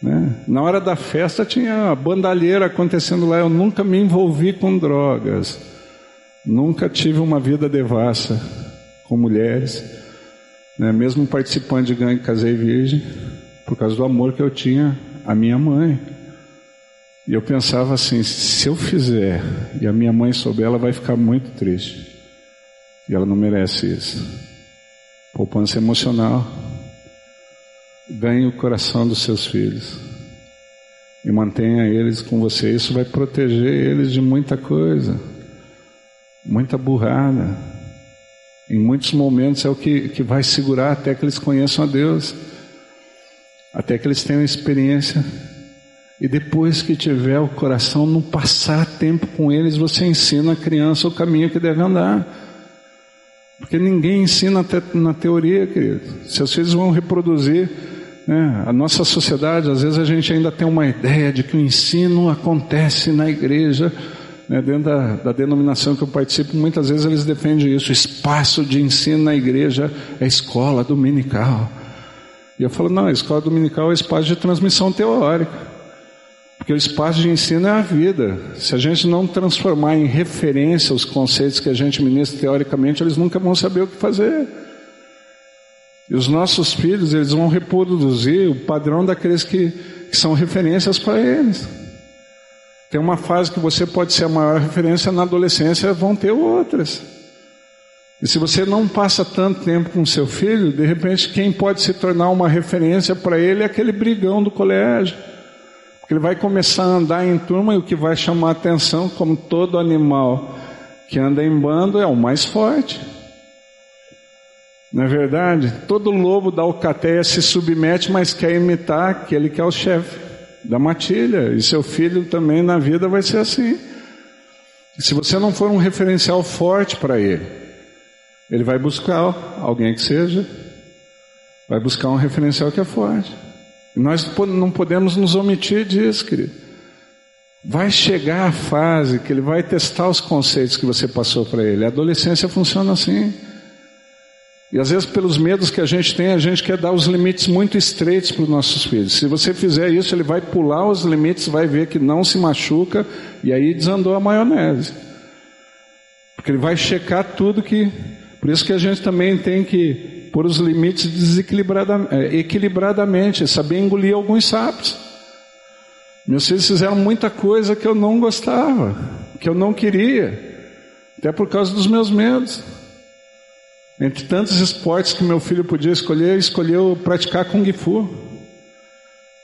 Né? Na hora da festa tinha a bandalheira acontecendo lá. Eu nunca me envolvi com drogas. Nunca tive uma vida devassa com mulheres. Né? Mesmo participando de gangue, casei virgem, por causa do amor que eu tinha à minha mãe. E eu pensava assim: se eu fizer e a minha mãe souber, ela vai ficar muito triste. E ela não merece isso. Poupança emocional. Ganhe o coração dos seus filhos. E mantenha eles com você. Isso vai proteger eles de muita coisa. Muita burrada. Em muitos momentos é o que, que vai segurar até que eles conheçam a Deus. Até que eles tenham experiência e depois que tiver o coração, não passar tempo com eles, você ensina a criança o caminho que deve andar. Porque ninguém ensina na teoria, querido. Seus filhos vão reproduzir. Né? A nossa sociedade, às vezes a gente ainda tem uma ideia de que o ensino acontece na igreja. Né? Dentro da, da denominação que eu participo, muitas vezes eles defendem isso. O espaço de ensino na igreja é escola dominical. E eu falo, não, a escola dominical é espaço de transmissão teórica. Porque o espaço de ensino é a vida. Se a gente não transformar em referência os conceitos que a gente ministra teoricamente, eles nunca vão saber o que fazer. E os nossos filhos, eles vão reproduzir o padrão daqueles que, que são referências para eles. Tem uma fase que você pode ser a maior referência, na adolescência vão ter outras. E se você não passa tanto tempo com seu filho, de repente quem pode se tornar uma referência para ele é aquele brigão do colégio. Porque ele vai começar a andar em turma e o que vai chamar atenção, como todo animal que anda em bando, é o mais forte. Não é verdade? Todo lobo da alcateia se submete, mas quer imitar aquele que é o chefe da matilha. E seu filho também na vida vai ser assim. Se você não for um referencial forte para ele, ele vai buscar alguém que seja, vai buscar um referencial que é forte. Nós não podemos nos omitir disso, querido. Vai chegar a fase que ele vai testar os conceitos que você passou para ele. A adolescência funciona assim. E às vezes, pelos medos que a gente tem, a gente quer dar os limites muito estreitos para os nossos filhos. Se você fizer isso, ele vai pular os limites, vai ver que não se machuca, e aí desandou a maionese. Porque ele vai checar tudo que. Por isso que a gente também tem que pôr os limites é, equilibradamente, saber engolir alguns sapos. Meus filhos fizeram muita coisa que eu não gostava, que eu não queria, até por causa dos meus medos. Entre tantos esportes que meu filho podia escolher, escolheu praticar Kung Fu.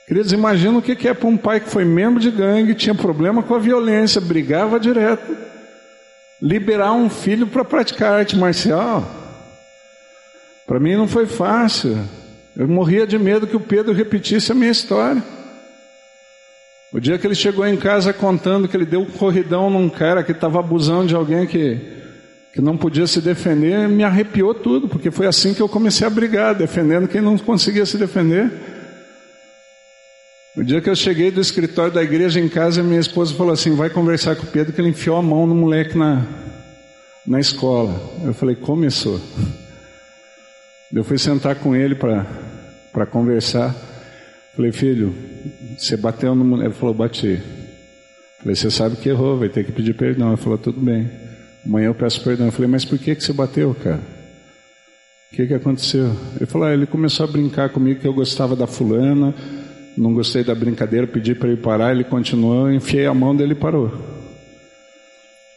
Queridos, imagina o que é para um pai que foi membro de gangue, tinha problema com a violência, brigava direto. Liberar um filho para praticar arte marcial. Para mim não foi fácil. Eu morria de medo que o Pedro repetisse a minha história. O dia que ele chegou em casa contando que ele deu um corridão num cara que estava abusando de alguém que que não podia se defender, me arrepiou tudo, porque foi assim que eu comecei a brigar, defendendo quem não conseguia se defender. O dia que eu cheguei do escritório da igreja em casa, minha esposa falou assim: vai conversar com o Pedro, que ele enfiou a mão no moleque na, na escola. Eu falei: começou. Eu fui sentar com ele para conversar. Falei: filho, você bateu no moleque? Ele falou: bati. Falei: você sabe que errou, vai ter que pedir perdão. Ele falou: tudo bem. Amanhã eu peço perdão. Eu falei, mas por que, que você bateu, cara? O que, que aconteceu? Ele falou, ah, ele começou a brincar comigo que eu gostava da fulana, não gostei da brincadeira, pedi para ele parar, ele continuou, enfiei a mão dele e parou.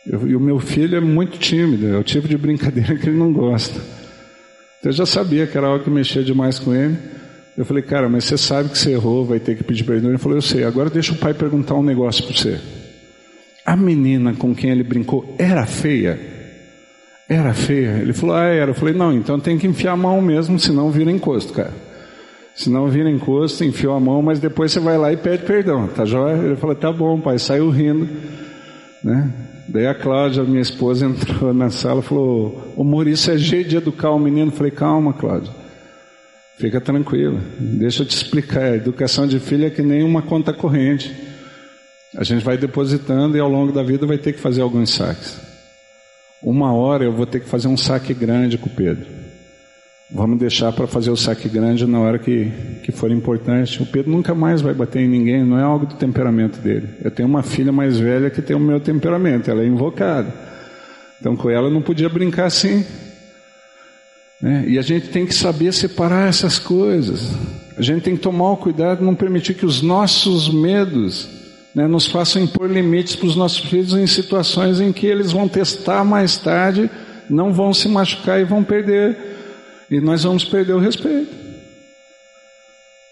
Eu, e o meu filho é muito tímido, é o tipo de brincadeira que ele não gosta. Então eu já sabia que era algo que mexia demais com ele. Eu falei, cara, mas você sabe que você errou, vai ter que pedir perdão. Ele falou, eu sei, agora deixa o pai perguntar um negócio para você. A menina com quem ele brincou era feia? Era feia? Ele falou, ah, era. Eu falei, não, então tem que enfiar a mão mesmo, senão vira encosto, cara. Senão vira encosto, enfiou a mão, mas depois você vai lá e pede perdão, tá joia? Ele falou, tá bom, pai, saiu rindo, né? Daí a Cláudia, minha esposa, entrou na sala e falou, o Maurício é jeito de educar o menino. Eu falei, calma, Cláudia. Fica tranquila, deixa eu te explicar. A educação de filho é que nem uma conta corrente. A gente vai depositando e ao longo da vida vai ter que fazer alguns saques. Uma hora eu vou ter que fazer um saque grande com o Pedro. Vamos deixar para fazer o saque grande na hora que, que for importante. O Pedro nunca mais vai bater em ninguém, não é algo do temperamento dele. Eu tenho uma filha mais velha que tem o meu temperamento, ela é invocada. Então com ela não podia brincar assim. Né? E a gente tem que saber separar essas coisas. A gente tem que tomar o cuidado não permitir que os nossos medos né, nos façam impor limites para os nossos filhos em situações em que eles vão testar mais tarde, não vão se machucar e vão perder, e nós vamos perder o respeito.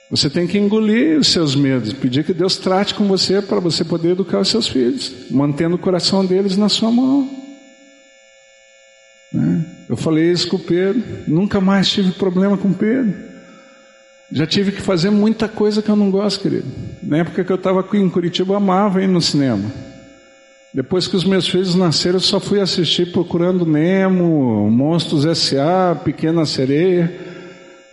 Você tem que engolir os seus medos, pedir que Deus trate com você para você poder educar os seus filhos, mantendo o coração deles na sua mão. Né? Eu falei isso com o Pedro, nunca mais tive problema com o Pedro. Já tive que fazer muita coisa que eu não gosto, querido. Na época que eu estava aqui em Curitiba, eu amava ir no cinema. Depois que os meus filhos nasceram, só fui assistir Procurando Nemo, Monstros S.A., Pequena Sereia.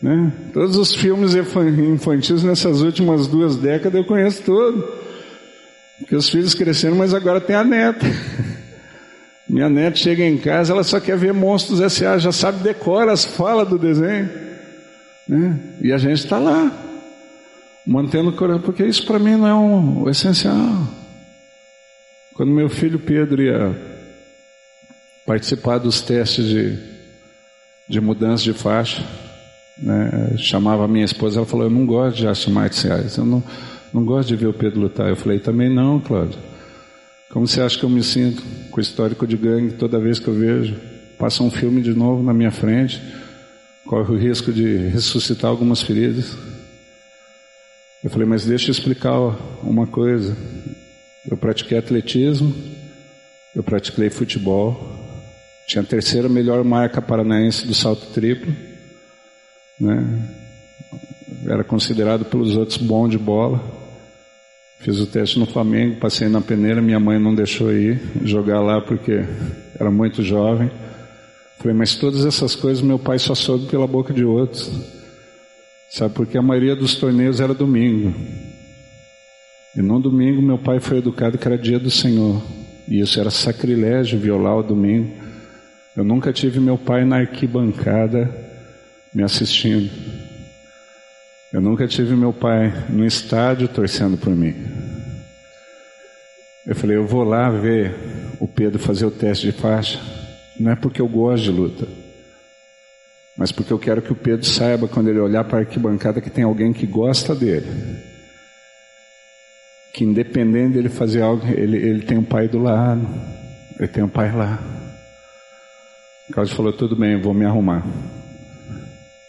Né? Todos os filmes infantis nessas últimas duas décadas eu conheço todos. Porque os filhos cresceram, mas agora tem a neta. Minha neta chega em casa, ela só quer ver Monstros S.A., já sabe, decora as falas do desenho. Né? E a gente está lá, mantendo o coração, porque isso para mim não é um, o essencial. Quando meu filho Pedro ia participar dos testes de, de mudança de faixa, Né? Chamava a minha esposa, ela falou: Eu não gosto de artes marciais, eu não, não gosto de ver o Pedro lutar. Eu falei: Também não, Cláudio. Como você acha que eu me sinto com o histórico de gangue toda vez que eu vejo? Passa um filme de novo na minha frente, corre o risco de ressuscitar algumas feridas. Eu falei, mas deixa eu explicar uma coisa. Eu pratiquei atletismo, eu pratiquei futebol, tinha a terceira melhor marca paranaense do salto triplo, né? Era considerado pelos outros bom de bola. Fiz o teste no Flamengo, passei na peneira, minha mãe não deixou ir jogar lá porque era muito jovem. Falei, mas todas essas coisas meu pai só soube pela boca de outros. Sabe, porque a maioria dos torneios era domingo. E no domingo meu pai foi educado que era dia do Senhor. E isso era sacrilégio violar o domingo. Eu nunca tive meu pai na arquibancada me assistindo. Eu nunca tive meu pai no estádio torcendo por mim. Eu falei, eu vou lá ver o Pedro fazer o teste de faixa. Não é porque eu gosto de luta, mas porque eu quero que o Pedro saiba, quando ele olhar para a arquibancada, que tem alguém que gosta dele. Que independente dele fazer algo, ele, ele tem um pai do lado, ele tem um pai lá. Carlos falou: tudo bem, vou me arrumar.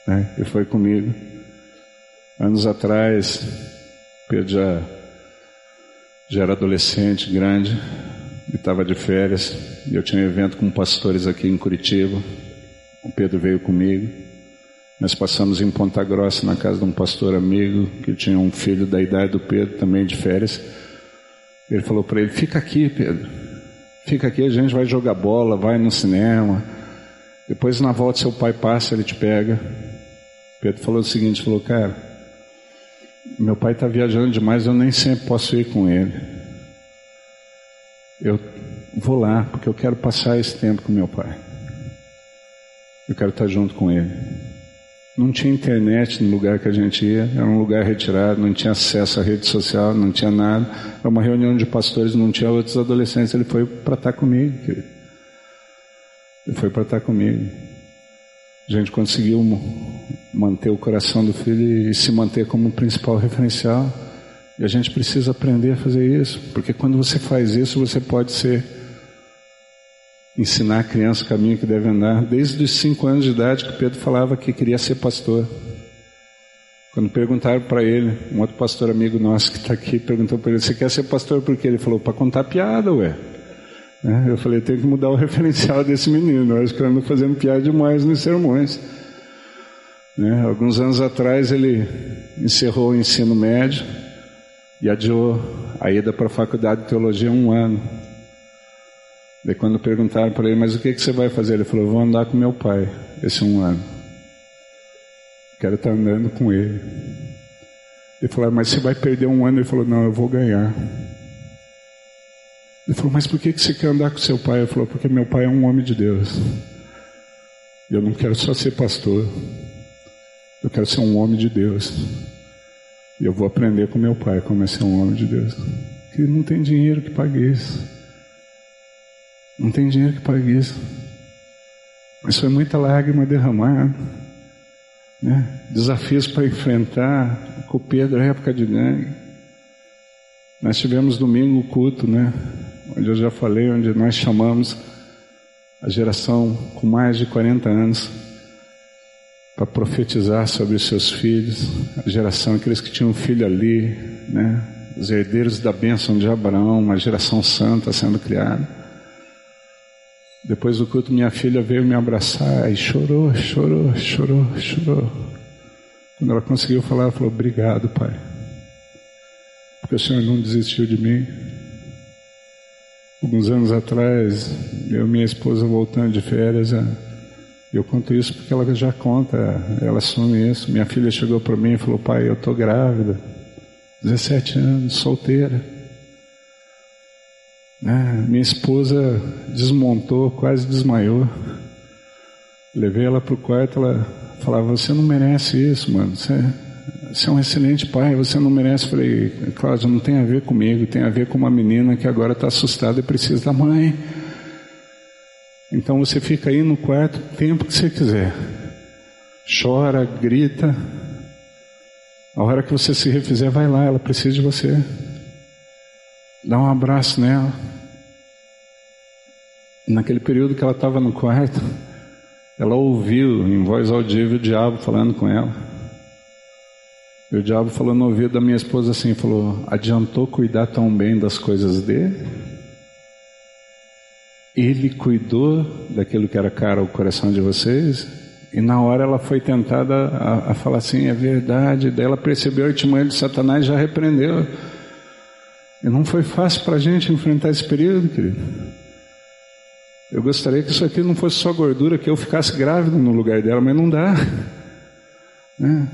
Né? E foi comigo. Anos atrás, Pedro já, já era adolescente, grande, e estava de férias, e eu tinha um evento com pastores aqui em Curitiba. O Pedro veio comigo. Nós passamos em Ponta Grossa, na casa de um pastor amigo, que tinha um filho da idade do Pedro, também de férias. Ele falou para ele: Fica aqui, Pedro. Fica aqui, a gente vai jogar bola, vai no cinema. Depois, na volta, seu pai passa, ele te pega. Pedro falou o seguinte: falou, cara, meu pai está viajando demais, eu nem sempre posso ir com ele. Eu vou lá porque eu quero passar esse tempo com meu pai. Eu quero estar junto com ele. Não tinha internet no lugar que a gente ia, era um lugar retirado, não tinha acesso à rede social, não tinha nada. Era uma reunião de pastores, não tinha outros adolescentes. Ele foi para estar comigo. Querido. Ele foi para estar comigo. A gente conseguiu manter o coração do filho e se manter como principal referencial. E a gente precisa aprender a fazer isso, porque quando você faz isso, você pode ser ensinar a criança o caminho que deve andar. Desde os cinco anos de idade que Pedro falava que queria ser pastor. Quando perguntaram para ele, um outro pastor amigo nosso que está aqui perguntou para ele: Você quer ser pastor por quê? Ele falou: Para contar piada, ué. Né? Eu falei, tem que mudar o referencial desse menino. Acho que ele anda fazendo piada demais nos sermões. Né? Alguns anos atrás ele encerrou o ensino médio e adiou a ida para a faculdade de teologia um ano. Daí quando perguntaram para ele, mas o que, que você vai fazer? Ele falou, vou andar com meu pai esse um ano. Quero estar andando com ele. Ele falou, mas você vai perder um ano? Ele falou, não, eu vou ganhar. Ele falou, mas por que você quer andar com seu pai? Ele falou, porque meu pai é um homem de Deus. Eu não quero só ser pastor. Eu quero ser um homem de Deus. E eu vou aprender com meu pai como é ser um homem de Deus. Que não tem dinheiro que pague isso. Não tem dinheiro que pague isso. Mas foi muita lágrima derramada. Né? Desafios para enfrentar. Com o Pedro, época de gangue. Nós tivemos domingo o culto, né? onde eu já falei, onde nós chamamos a geração com mais de 40 anos para profetizar sobre os seus filhos, a geração, aqueles que tinham filho ali, né? os herdeiros da bênção de Abraão, uma geração santa sendo criada. Depois do culto, minha filha veio me abraçar e chorou, chorou, chorou, chorou. Quando ela conseguiu falar, ela falou: Obrigado, Pai, porque o Senhor não desistiu de mim. Alguns anos atrás, eu e minha esposa voltando de férias, é, eu conto isso porque ela já conta, ela assume isso. Minha filha chegou para mim e falou: Pai, eu estou grávida, 17 anos, solteira. É, minha esposa desmontou, quase desmaiou. Levei ela para o quarto, ela falava: Você não merece isso, mano. Você você é um excelente pai, você não merece. Eu falei, Cláudio, não tem a ver comigo, tem a ver com uma menina que agora está assustada e precisa da mãe. Então você fica aí no quarto o tempo que você quiser. chora, grita. A hora que você se refizer, vai lá, ela precisa de você. Dá um abraço nela. Naquele período que ela estava no quarto, ela ouviu em voz audível o diabo falando com ela. E o diabo falou no ouvido da minha esposa assim, falou, adiantou cuidar tão bem das coisas dele? Ele cuidou daquilo que era caro ao coração de vocês? E na hora ela foi tentada a, a falar assim, é verdade. Daí ela percebeu a artimanha de Satanás e já repreendeu. E não foi fácil para a gente enfrentar esse período, querido. Eu gostaria que isso aqui não fosse só gordura, que eu ficasse grávido no lugar dela, mas não dá. Né?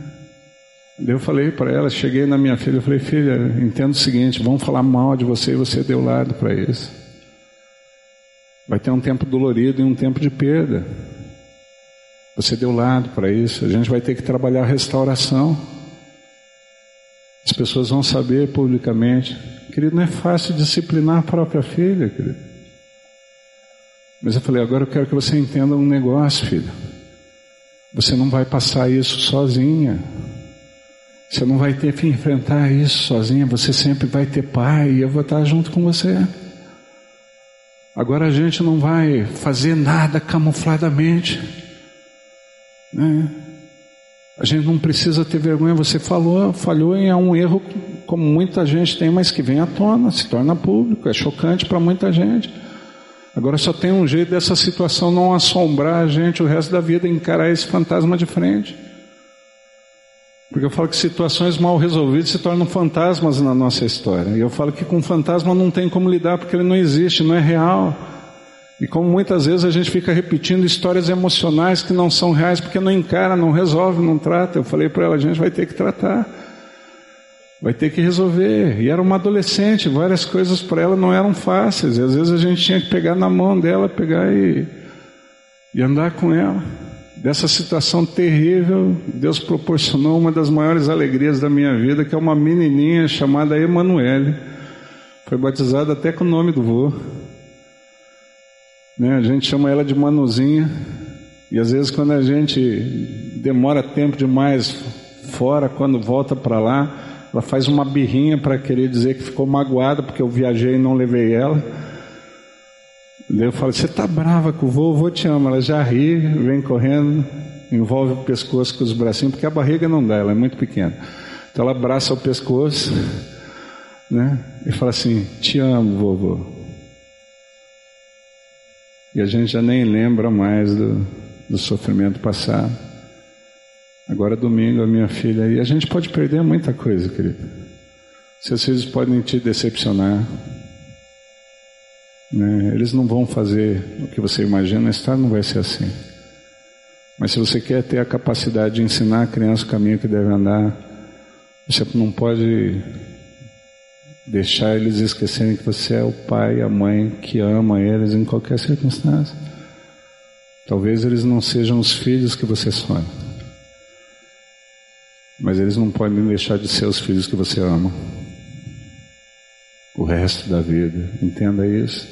Eu falei para ela, cheguei na minha filha, eu falei, filha, entendo o seguinte, vão falar mal de você e você deu lado para isso. Vai ter um tempo dolorido e um tempo de perda. Você deu lado para isso, a gente vai ter que trabalhar a restauração. As pessoas vão saber publicamente. Querido, não é fácil disciplinar a própria filha, querido. Mas eu falei, agora eu quero que você entenda um negócio, filho. Você não vai passar isso sozinha. Você não vai ter que enfrentar isso sozinha, você sempre vai ter pai e eu vou estar junto com você. Agora a gente não vai fazer nada camufladamente. Né? A gente não precisa ter vergonha. Você falou, falhou e é um erro como muita gente tem, mas que vem à tona, se torna público, é chocante para muita gente. Agora só tem um jeito dessa situação não assombrar a gente o resto da vida, encarar esse fantasma de frente. Porque eu falo que situações mal resolvidas se tornam fantasmas na nossa história. E eu falo que com fantasma não tem como lidar porque ele não existe, não é real. E como muitas vezes a gente fica repetindo histórias emocionais que não são reais porque não encara, não resolve, não trata. Eu falei para ela, a gente vai ter que tratar. Vai ter que resolver. E era uma adolescente, várias coisas para ela não eram fáceis. E às vezes a gente tinha que pegar na mão dela, pegar e, e andar com ela. Dessa situação terrível, Deus proporcionou uma das maiores alegrias da minha vida, que é uma menininha chamada Emanuele. Foi batizada até com o nome do vô. Né? A gente chama ela de Manuzinha. E às vezes quando a gente demora tempo demais fora, quando volta para lá, ela faz uma birrinha para querer dizer que ficou magoada porque eu viajei e não levei ela. Eu falo, você está brava com o vô, o vô te ama. Ela já ri, vem correndo, envolve o pescoço com os bracinhos, porque a barriga não dá, ela é muito pequena. Então ela abraça o pescoço, né? E fala assim, te amo, vovô. E a gente já nem lembra mais do, do sofrimento passado. Agora domingo a minha filha e a gente pode perder muita coisa, querido. Seus filhos podem te decepcionar, né? Eles não vão fazer o que você imagina, história não vai ser assim. Mas se você quer ter a capacidade de ensinar a criança o caminho que deve andar, você não pode deixar eles esquecerem que você é o pai, a mãe que ama eles em qualquer circunstância. Talvez eles não sejam os filhos que você sonha, mas eles não podem deixar de ser os filhos que você ama o resto da vida. Entenda isso.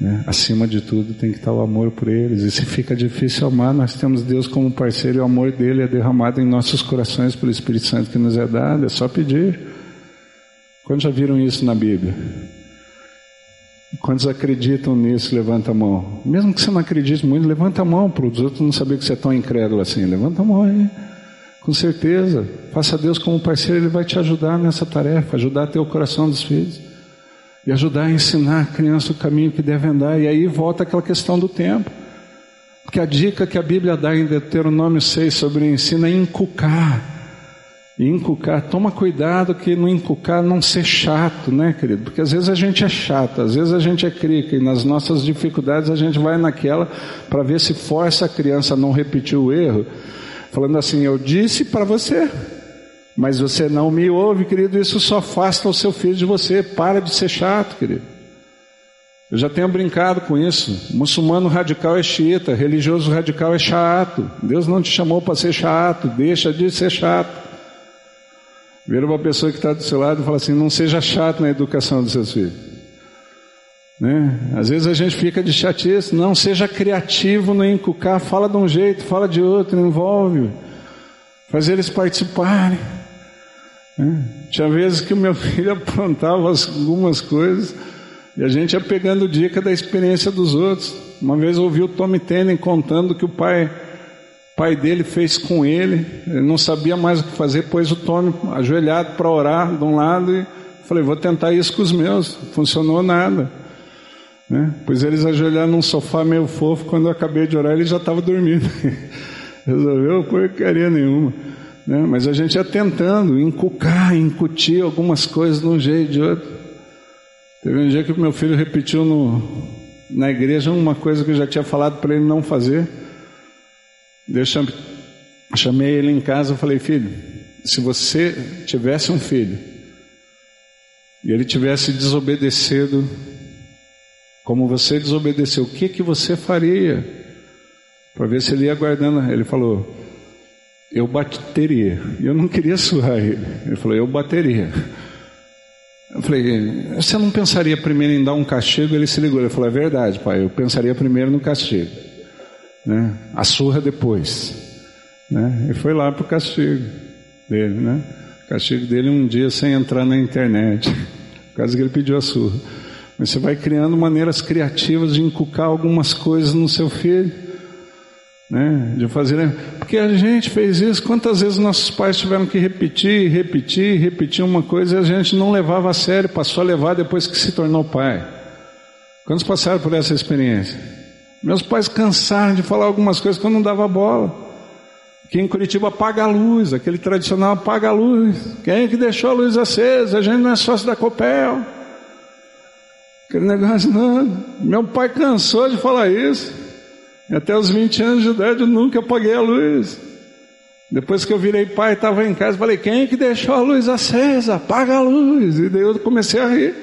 Né? Acima de tudo tem que estar o amor por eles. E se fica difícil amar, nós temos Deus como parceiro e o amor dele é derramado em nossos corações pelo Espírito Santo que nos é dado. É só pedir. Quantos já viram isso na Bíblia? Quantos acreditam nisso? Levanta a mão. Mesmo que você não acredite muito, levanta a mão para os outros não saber que você é tão incrédulo assim. Levanta a mão aí. Com certeza. Faça Deus como parceiro, Ele vai te ajudar nessa tarefa, ajudar a ter o coração dos filhos. E ajudar a ensinar a criança o caminho que deve andar. E aí volta aquela questão do tempo. Porque a dica que a Bíblia dá em Deuteronômio 6 sobre o ensino é inculcar. E inculcar, toma cuidado que no inculcar não ser chato, né, querido? Porque às vezes a gente é chato, às vezes a gente é crica, e nas nossas dificuldades a gente vai naquela para ver se força a criança a não repetir o erro falando assim: Eu disse para você, mas você não me ouve, querido. Isso só afasta o seu filho de você. Para de ser chato, querido. Eu já tenho brincado com isso. Muçulmano radical é xiita, religioso radical é chato. Deus não te chamou para ser chato, deixa de ser chato. Vira uma pessoa que está do seu lado e fala assim: não seja chato na educação dos seus filhos. Né? Às vezes a gente fica de chatice, não, seja criativo no encucar, fala de um jeito, fala de outro, envolve, faz eles participarem. Né? Tinha vezes que o meu filho aprontava algumas coisas e a gente ia pegando dica da experiência dos outros. Uma vez ouvi o Tommy Tenen contando que o pai, pai dele fez com ele, ele não sabia mais o que fazer, pôs o Tommy ajoelhado para orar de um lado e falei, vou tentar isso com os meus, funcionou nada. Né? Pois eles ajoelharam num sofá meio fofo, quando eu acabei de orar ele já estava dormindo. Resolveu porcaria nenhuma. Né? Mas a gente ia tentando inculcar, incutir algumas coisas de um jeito de outro. Teve um dia que meu filho repetiu no, na igreja uma coisa que eu já tinha falado para ele não fazer. Eu chamei, ele em casa e falei, filho, se você tivesse um filho e ele tivesse desobedecido como você desobedeceu, o que que você faria? Para ver se ele ia guardando. Ele falou, eu bateria. Eu não queria surrar ele. Ele falou, eu bateria. Eu falei, você não pensaria primeiro em dar um castigo? Ele se ligou, ele falou, é verdade, pai, eu pensaria primeiro no castigo. Né? A surra depois. Né? E foi lá para o castigo dele, né? O castigo dele um dia sem entrar na internet, por causa que ele pediu a surra. Mas você vai criando maneiras criativas de inculcar algumas coisas no seu filho, né? De fazer, porque a gente fez isso. Quantas vezes nossos pais tiveram que repetir, repetir, repetir uma coisa e a gente não levava a sério, passou a levar depois que se tornou pai. Quantos passaram por essa experiência? Meus pais cansaram de falar algumas coisas que eu não dava bola. Aqui em Curitiba apaga a luz, aquele tradicional apaga a luz. Quem é que deixou a luz acesa? A gente não é sócio da Copel. Aquele negócio, não. Meu pai cansou de falar isso. E até os 20 anos de idade eu nunca apaguei a luz. Depois que eu virei pai, estava em casa, falei, quem é que deixou a luz acesa? Apaga a luz. E daí eu comecei a rir.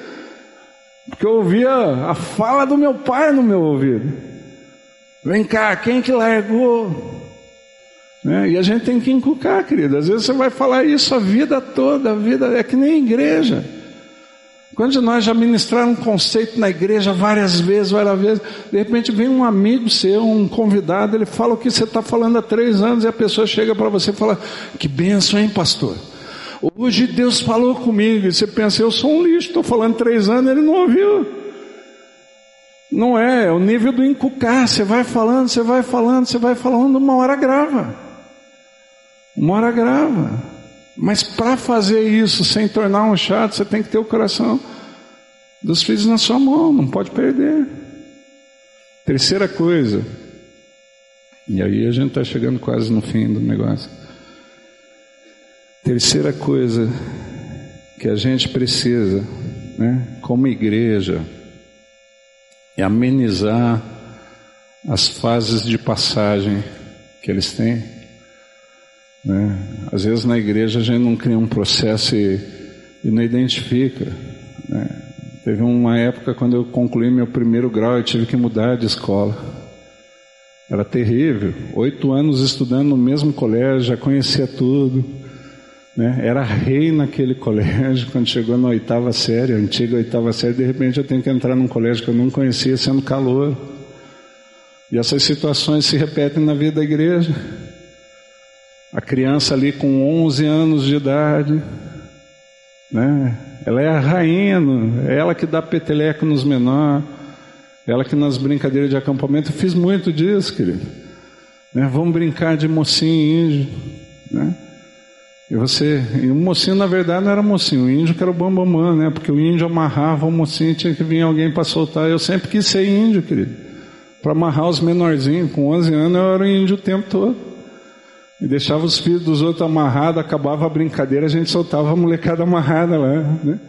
Porque eu ouvia a fala do meu pai no meu ouvido. Vem cá, quem que largou? Né? E a gente tem que inculcar, querido. Às vezes você vai falar isso a vida toda, a vida é que nem igreja. Quando nós já ministraram um conceito na igreja várias vezes, várias vezes, de repente vem um amigo seu, um convidado, ele fala o que você está falando há três anos e a pessoa chega para você e fala: Que benção, hein, pastor? Hoje Deus falou comigo e você pensa: Eu sou um lixo, estou falando três anos, ele não ouviu. Não é, é o nível do encucar. Você vai falando, você vai falando, você vai falando, uma hora grava. Uma hora grava. Mas para fazer isso sem tornar um chato, você tem que ter o coração dos filhos na sua mão, não pode perder. Terceira coisa, e aí a gente está chegando quase no fim do negócio. Terceira coisa que a gente precisa, né, como igreja, é amenizar as fases de passagem que eles têm. Né? Às vezes na igreja a gente não cria um processo e, e não identifica. Né? Teve uma época quando eu concluí meu primeiro grau e tive que mudar de escola. Era terrível. Oito anos estudando no mesmo colégio, já conhecia tudo. Né? Era rei naquele colégio. Quando chegou na oitava série, antiga oitava série, de repente eu tenho que entrar num colégio que eu não conhecia, sendo calor. E essas situações se repetem na vida da igreja. A criança ali com 11 anos de idade, né? Ela é a rainha, é ela que dá peteleco nos menores, ela que nas brincadeiras de acampamento, eu fiz muito disso, querido. Né? Vamos brincar de mocinho índio, né? E você, e o mocinho na verdade não era mocinho, o índio que era o bambamã, né? Porque o índio amarrava o mocinho, tinha que vir alguém para soltar. Eu sempre quis ser índio, querido. Para amarrar os menorzinhos, com 11 anos eu era índio o tempo todo. E deixava os filhos dos outros amarrados, acabava a brincadeira, a gente soltava a molecada amarrada lá. Né?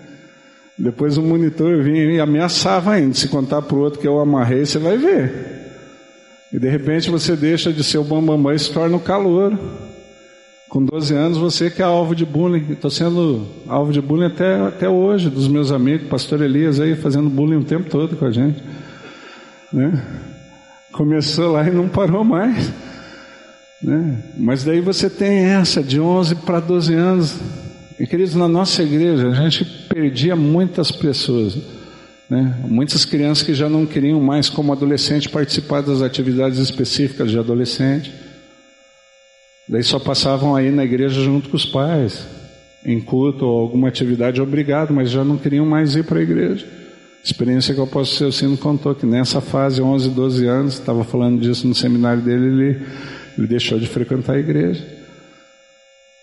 Depois o monitor vinha e ameaçava ainda. Se contar para o outro que eu amarrei, você vai ver. E de repente você deixa de ser o bambambam e se torna o calor. Com 12 anos você que é alvo de bullying. Estou sendo alvo de bullying até, até hoje, dos meus amigos, pastor Elias aí fazendo bullying o tempo todo com a gente. Né? Começou lá e não parou mais. Né? Mas daí você tem essa de 11 para 12 anos. E queridos, na nossa igreja a gente perdia muitas pessoas Né? Muitas crianças que já não queriam mais, como adolescente, participar das atividades específicas de adolescente. Daí só passavam aí na igreja junto com os pais, em culto ou alguma atividade obrigado, mas já não queriam mais ir para a igreja. Experiência que o apóstolo Celcino contou que nessa fase, 11, 12 anos, estava falando disso no seminário dele, ele, ele deixou de frequentar a igreja.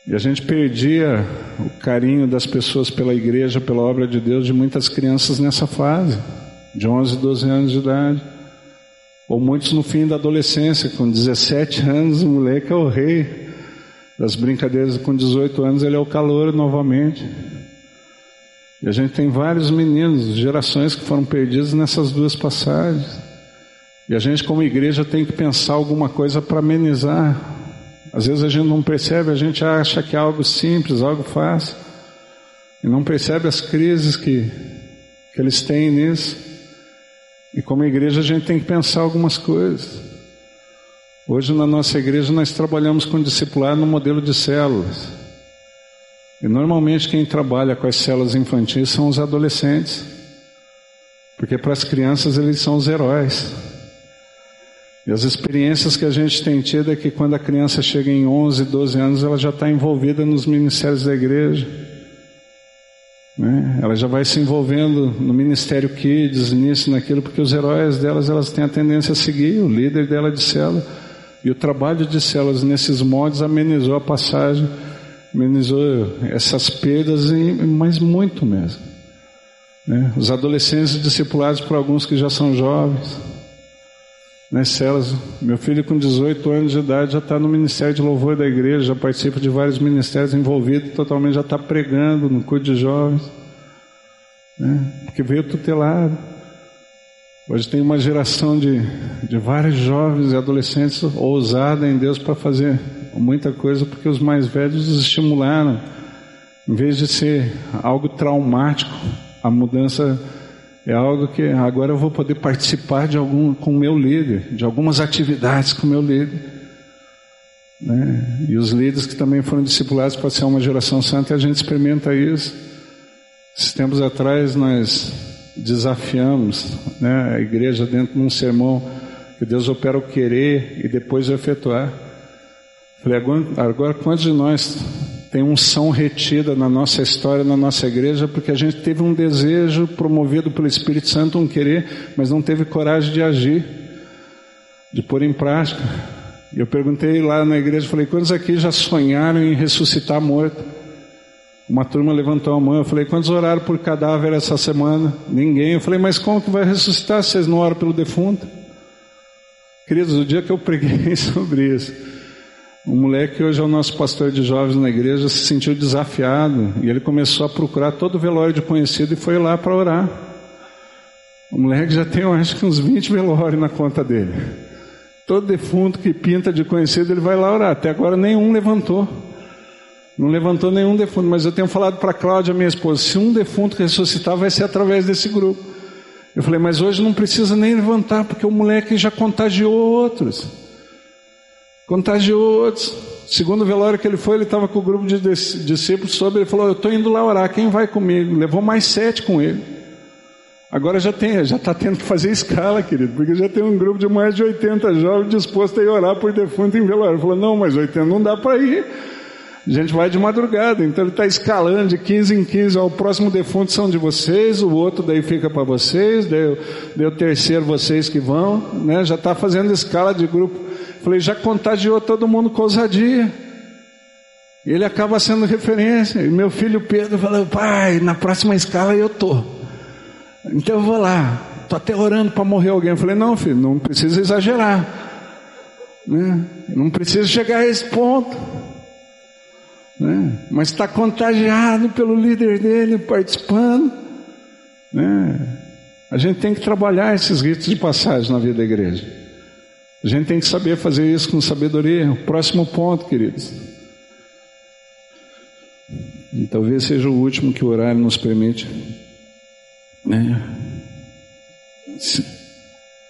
E a gente perdia o carinho das pessoas pela igreja, pela obra de Deus, de muitas crianças nessa fase, de 11, 12 anos de idade. Ou muitos no fim da adolescência, com 17 anos, o moleque é o rei das brincadeiras, com 18 anos ele é o calor novamente. E a gente tem vários meninos, gerações que foram perdidos nessas duas passagens. E a gente, como igreja, tem que pensar alguma coisa para amenizar. Às vezes a gente não percebe, a gente acha que é algo simples, algo fácil. E não percebe as crises que, que eles têm nisso. E como igreja a gente tem que pensar algumas coisas. Hoje na nossa igreja nós trabalhamos com discipular no modelo de células. E normalmente quem trabalha com as células infantis são os adolescentes, porque para as crianças eles são os heróis. E as experiências que a gente tem tido é que quando a criança chega em 11, 12 anos, ela já está envolvida nos ministérios da igreja. Né? Ela já vai se envolvendo no ministério Kids, nisso, naquilo, porque os heróis delas, elas têm a tendência a seguir, o líder dela de célula. E o trabalho de células nesses modos amenizou a passagem amenizou essas perdas, mas muito mesmo. Né? Os adolescentes discipulados por alguns que já são jovens. Nas celas, meu filho com 18 anos de idade já está no Ministério de Louvor da igreja, já participa de vários ministérios envolvidos, totalmente já está pregando no culto de jovens, né? porque veio tutelado. Hoje tem uma geração de, de vários jovens e adolescentes ousada em Deus para fazer muita coisa porque os mais velhos os estimularam. Em vez de ser algo traumático, a mudança é algo que agora eu vou poder participar de algum com o meu líder, de algumas atividades com o meu líder. Né? E os líderes que também foram discipulados para ser uma geração santa, a gente experimenta isso. Esses tempos atrás nós desafiamos né, a igreja dentro de um sermão que Deus opera o querer e depois o efetuar. Falei, agora, agora quantos de nós tem unção retida na nossa história, na nossa igreja, porque a gente teve um desejo promovido pelo Espírito Santo, um querer, mas não teve coragem de agir, de pôr em prática. E eu perguntei lá na igreja, falei, quantos aqui já sonharam em ressuscitar morto? Uma turma levantou a mão, eu falei, quantos oraram por cadáver essa semana? Ninguém. Eu falei, mas como que vai ressuscitar se vocês não oram pelo defunto? Queridos, o dia que eu preguei sobre isso, um moleque hoje é o nosso pastor de jovens na igreja, se sentiu desafiado e ele começou a procurar todo o velório de conhecido e foi lá para orar. O moleque já tem, eu acho que uns 20 velórios na conta dele. Todo defunto que pinta de conhecido, ele vai lá orar. Até agora nenhum levantou. Não levantou nenhum defunto, mas eu tenho falado para a Cláudia, minha esposa, se um defunto ressuscitar, vai ser através desse grupo. Eu falei, mas hoje não precisa nem levantar, porque o moleque já contagiou outros. Contagiou outros. Segundo velório que ele foi, ele estava com o grupo de discípulos sobre, ele falou, eu estou indo lá orar, quem vai comigo? Levou mais sete com ele. Agora já tem, já está tendo que fazer escala, querido, porque já tem um grupo de mais de 80 jovens dispostos a ir orar por defunto em velório. Falou, não, mas 80 não dá para ir. A gente vai de madrugada, então ele está escalando de 15 em 15. Ó, o próximo defunto são de vocês, o outro daí fica para vocês, daí o terceiro vocês que vão, né? Já está fazendo escala de grupo. Falei, já contagiou todo mundo com ousadia. Ele acaba sendo referência. E meu filho Pedro falou, pai, na próxima escala eu tô. Então eu vou lá. Tô até orando para morrer alguém. Eu falei, não, filho, não precisa exagerar. Né? Não precisa chegar a esse ponto. Né? Mas está contagiado pelo líder dele, participando. Né? A gente tem que trabalhar esses ritos de passagem na vida da igreja. A gente tem que saber fazer isso com sabedoria. Próximo ponto, queridos. E talvez seja o último que o horário nos permite. Né?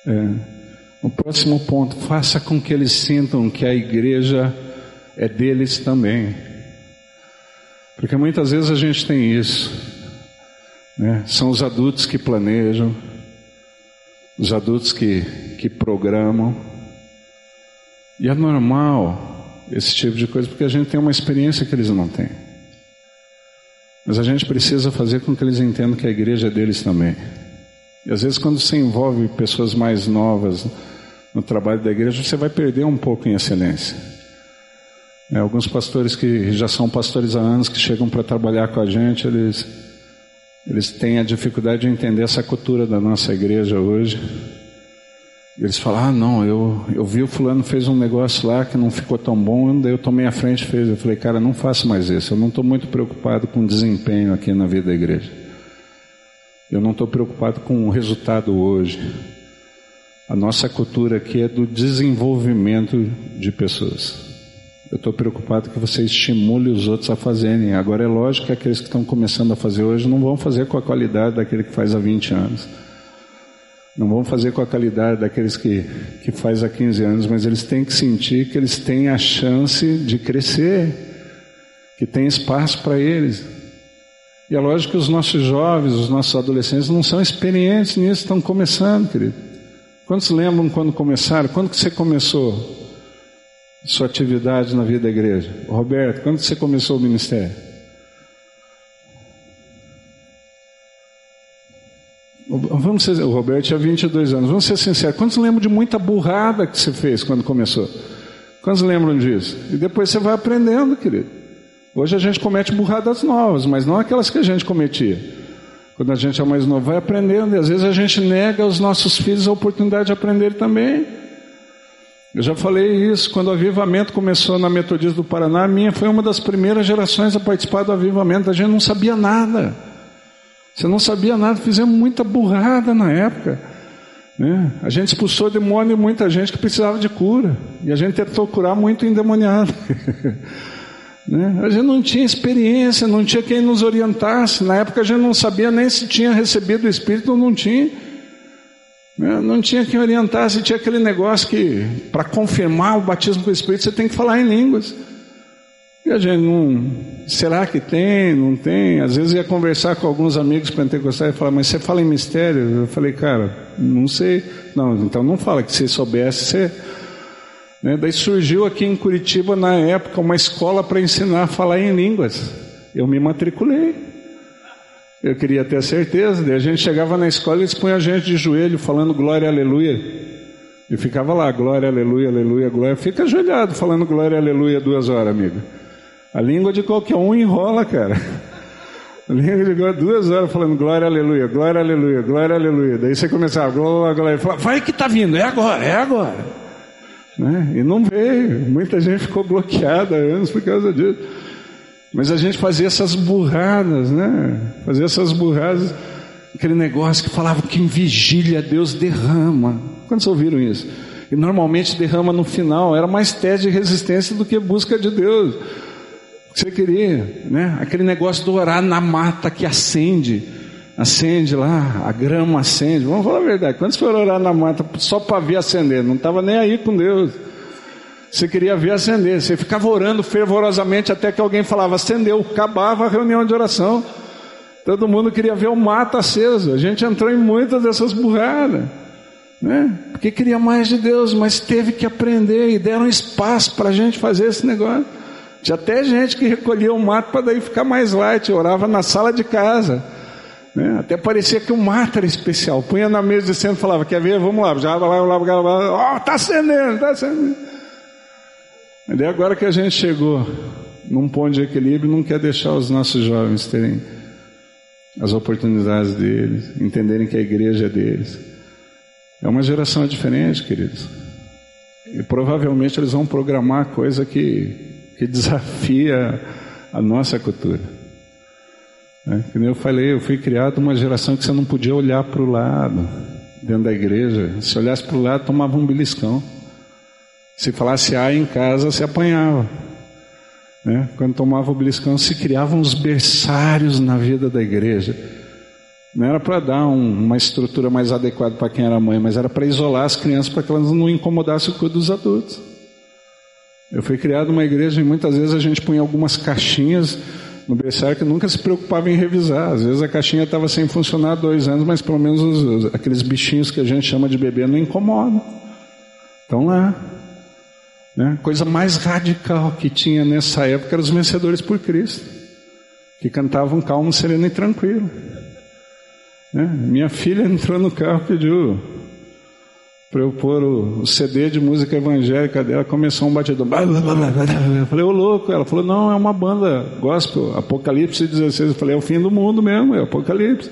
É. O próximo ponto, faça com que eles sintam que a igreja é deles também. Porque muitas vezes a gente tem isso. Né? São os adultos que planejam, os adultos que, que programam. E é normal esse tipo de coisa, porque a gente tem uma experiência que eles não têm. Mas a gente precisa fazer com que eles entendam que a igreja é deles também. E às vezes, quando você envolve pessoas mais novas no trabalho da igreja, você vai perder um pouco em excelência. É, alguns pastores que já são pastores há anos, que chegam para trabalhar com a gente, eles, eles têm a dificuldade de entender essa cultura da nossa igreja hoje. Eles falam, ah não, eu, eu vi o fulano fez um negócio lá que não ficou tão bom, daí eu tomei a frente e fez. Eu falei, cara, não faça mais isso, eu não estou muito preocupado com desempenho aqui na vida da igreja. Eu não estou preocupado com o resultado hoje. A nossa cultura aqui é do desenvolvimento de pessoas. Eu estou preocupado que você estimule os outros a fazerem. Agora é lógico que aqueles que estão começando a fazer hoje não vão fazer com a qualidade daquele que faz há 20 anos. Não vão fazer com a qualidade daqueles que, que faz há 15 anos, mas eles têm que sentir que eles têm a chance de crescer, que tem espaço para eles. E é lógico que os nossos jovens, os nossos adolescentes não são experientes nisso, estão começando, querido. Quantos lembram quando começaram? Quando que você começou sua atividade na vida da igreja? Roberto, quando que você começou o ministério? Vamos ser, o Roberto tinha 22 anos. Vamos ser sinceros. Quantos lembram de muita burrada que você fez quando começou? Quantos lembram disso? E depois você vai aprendendo, querido. Hoje a gente comete burradas novas, mas não aquelas que a gente cometia. Quando a gente é mais novo, vai aprendendo, e às vezes a gente nega aos nossos filhos a oportunidade de aprender também. Eu já falei isso, quando o avivamento começou na Metodista do Paraná, a minha foi uma das primeiras gerações a participar do avivamento, a gente não sabia nada. Você não sabia nada, fizemos muita burrada na época. Né? A gente expulsou demônio e muita gente que precisava de cura. E a gente tentou curar muito endemoniado. Né? A gente não tinha experiência, não tinha quem nos orientasse. Na época a gente não sabia nem se tinha recebido o Espírito ou não tinha. Né? Não tinha quem orientasse, tinha aquele negócio que, para confirmar o batismo com o Espírito, você tem que falar em línguas. E a gente não. Será que tem? Não tem? Às vezes ia conversar com alguns amigos pentecostais e falar, mas você fala em mistério? Eu falei, cara, não sei. Não, então não fala que se soubesse, você né? Daí surgiu aqui em Curitiba, na época, uma escola para ensinar a falar em línguas. Eu me matriculei. Eu queria ter certeza. Daí a gente chegava na escola e eles punham a gente de joelho falando glória, aleluia. E ficava lá, glória, aleluia, aleluia, glória. Fica ajoelhado falando glória, aleluia duas horas, amigo. A língua de qualquer um enrola, cara. A língua de duas horas falando glória, aleluia, glória, aleluia, glória, aleluia. Daí você começava, glória, glória. Falava, vai que tá vindo, é agora, é agora. Né? E não veio. Muita gente ficou bloqueada anos por causa disso. Mas a gente fazia essas burradas, né? Fazia essas burradas, aquele negócio que falava que em vigília Deus derrama. Quantos ouviram isso? E normalmente derrama no final, era mais teste de resistência do que busca de Deus. Você queria, né? Aquele negócio do orar na mata que acende acende lá, a grama acende. Vamos falar a verdade. Quando você for orar na mata só para ver acender, não estava nem aí com Deus. Você queria ver acender. Você ficava orando fervorosamente até que alguém falava acendeu. Acabava a reunião de oração. Todo mundo queria ver o mato aceso. A gente entrou em muitas dessas burradas. Né? Porque queria mais de Deus, mas teve que aprender e deram espaço para a gente fazer esse negócio. Tinha até gente que recolhia o mato para daí ficar mais light, orava na sala de casa. Né? Até parecia que o mato era especial. Punha na mesa de centro e falava: Quer ver? Vamos lá. Já lá, lá, lá, lá. Ó, oh, tá acendendo, tá acendendo. Mas agora que a gente chegou num ponto de equilíbrio, não quer deixar os nossos jovens terem as oportunidades deles, entenderem que a igreja é deles. É uma geração diferente, queridos. E provavelmente eles vão programar coisa que, que desafia a nossa cultura. É, como eu falei, eu fui criado uma geração que você não podia olhar para o lado, dentro da igreja. Se olhasse para o lado, tomava um beliscão. Se falasse A em casa, se apanhava. Né? Quando tomava o beliscão, se criavam os berçários na vida da igreja. Não era para dar um, uma estrutura mais adequada para quem era mãe, mas era para isolar as crianças para que elas não incomodassem o cuidado dos adultos. Eu fui criado numa igreja e muitas vezes a gente punha algumas caixinhas no berçário que nunca se preocupava em revisar. Às vezes a caixinha estava sem funcionar há dois anos, mas pelo menos os, aqueles bichinhos que a gente chama de bebê não incomodam. Estão lá. Né? Coisa mais radical que tinha nessa época eram os vencedores por Cristo, que cantavam calmo, sereno e tranquilo. Né? Minha filha entrou no carro e pediu para eu pôr o, CD de música evangélica dela, começou um batidão. Eu falei, ô louco, ela falou, não, é uma banda gospel, Apocalipse 16. Eu falei, é o fim do mundo mesmo, é Apocalipse.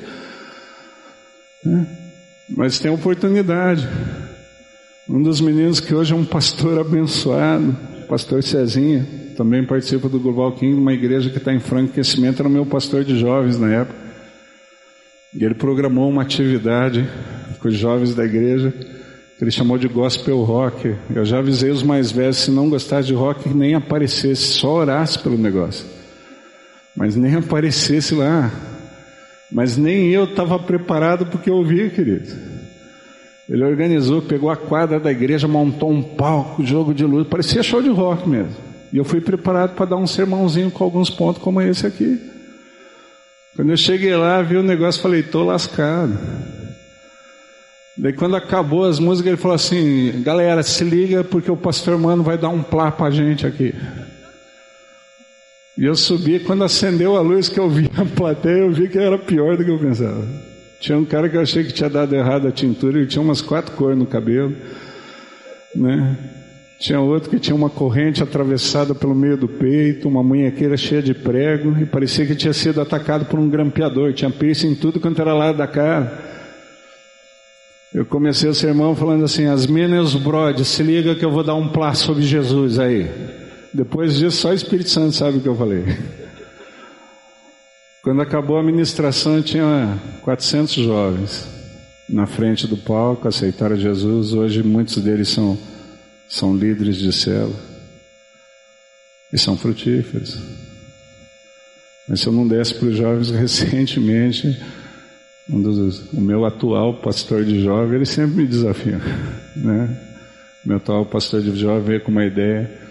Né? Mas tem oportunidade. Um dos meninos que hoje é um pastor abençoado, pastor Cezinha, também participa do Global King, uma igreja que está em franco crescimento, era o meu pastor de jovens na época. E ele programou uma atividade com os jovens da igreja, ele chamou de gospel rock. Eu já avisei os mais velhos, se não gostasse de rock, nem aparecesse, só orasse pelo negócio. Mas nem aparecesse lá. Mas nem eu estava preparado porque eu ouvi, querido. Ele organizou, pegou a quadra da igreja, montou um palco, jogo de luz, parecia show de rock mesmo. E eu fui preparado para dar um sermãozinho com alguns pontos como esse aqui. Quando eu cheguei lá, vi o negócio, falei, tô lascado. Daí quando acabou as músicas, ele falou assim, galera, se liga porque o pastor Mano vai dar um plá pra gente aqui. E eu subi, quando acendeu a luz que eu vi a plateia, eu vi que era pior do que eu pensava. Tinha um cara que eu achei que tinha dado errado a tintura, ele tinha umas quatro cores no cabelo, né? Tinha outro que tinha uma corrente atravessada pelo meio do peito, uma munhequeira cheia de prego, e parecia que tinha sido atacado por um grampeador, tinha piercing em tudo quanto era lado da cara. Eu comecei o sermão falando assim, as minas brodes, se liga que eu vou dar um plá sobre Jesus aí. Depois disso, só o Espírito Santo sabe o que eu falei. Quando acabou a ministração, tinha 400 jovens na frente do palco, aceitaram Jesus. Hoje, muitos deles são, são líderes de célula e são frutíferos. Mas se eu não desse para os jovens recentemente, um dos, o meu atual pastor de jovem, ele sempre me desafia, né? Meu atual pastor de jovem veio com uma ideia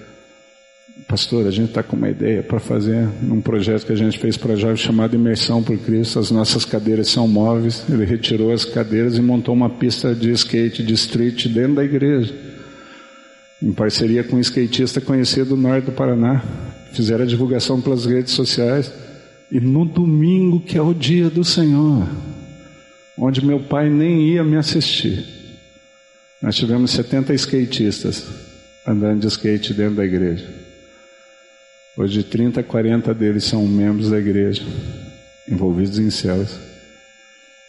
pastor, a gente está com uma ideia para fazer um projeto que a gente fez para jovens chamado Imersão por Cristo. As nossas cadeiras são móveis. Ele retirou as cadeiras e montou uma pista de skate, de street dentro da igreja, em parceria com um skatista conhecido do norte do Paraná. Fizeram a divulgação pelas redes sociais. E no domingo, que é o dia do Senhor, onde meu pai nem ia me assistir, nós tivemos 70 skatistas andando de skate dentro da igreja. Hoje, 30, 40 deles são membros da igreja, envolvidos em céus,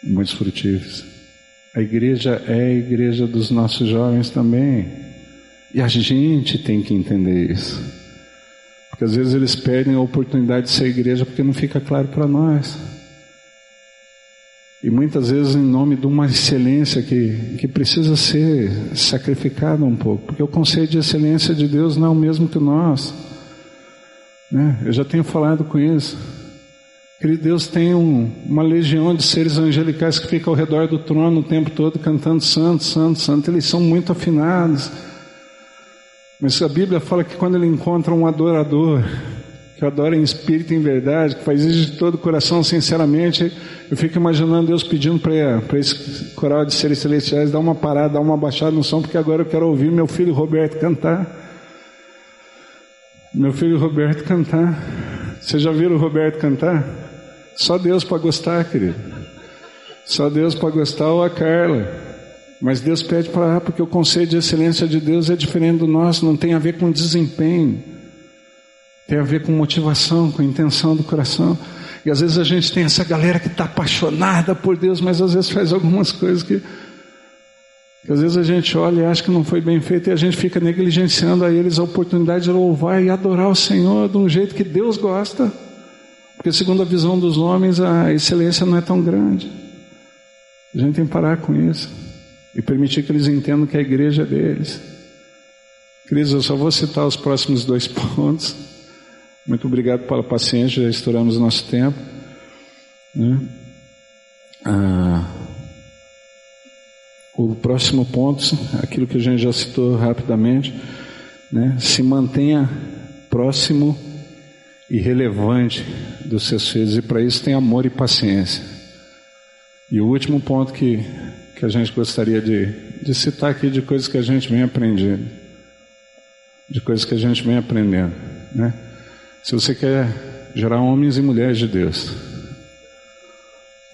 muitos frutíferos. A igreja é a igreja dos nossos jovens também. E a gente tem que entender isso. Porque às vezes eles perdem a oportunidade de ser igreja porque não fica claro para nós. E muitas vezes em nome de uma excelência que, que precisa ser sacrificada um pouco. Porque o conceito de excelência de Deus não é o mesmo que nosso. Né? Eu já tenho falado com isso. Querido Deus tem um, uma legião de seres angelicais que ficam ao redor do trono o tempo todo cantando santo, santo, santo. Eles são muito afinados. Mas a Bíblia fala que quando ele encontra um adorador, que adora em espírito e em verdade, que faz isso de todo o coração, sinceramente, eu fico imaginando Deus pedindo para esse coral de seres celestiais dar uma parada, dar uma baixada no som, porque agora eu quero ouvir meu filho Roberto cantar meu filho Roberto cantar. Vocês já viram o Roberto cantar? Só Deus para gostar, querido. Só Deus para gostar ou a Carla. Mas Deus pede para, porque o conceito de excelência de Deus é diferente do nosso, não tem a ver com desempenho. Tem a ver com motivação, com intenção do coração. E às vezes a gente tem essa galera que está apaixonada por Deus, mas às vezes faz algumas coisas que que às vezes a gente olha e acha que não foi bem feito e a gente fica negligenciando a eles a oportunidade de louvar e adorar o Senhor de um jeito que Deus gosta. Porque segundo a visão dos homens, a excelência não é tão grande. A gente tem que parar com isso e permitir que eles entendam que a igreja é deles. Cris, eu só vou citar os próximos dois pontos. Muito obrigado pela paciência, já estouramos nosso tempo. Né? Ah, o próximo ponto, aquilo que a gente já citou rapidamente, né? se mantenha próximo e relevante dos seus filhos, e para isso tem amor e paciência. E o último ponto que, que a gente gostaria de, de citar aqui de coisas que a gente vem aprendendo, de coisas que a gente vem aprendendo, né? Se você quer gerar homens e mulheres de Deus,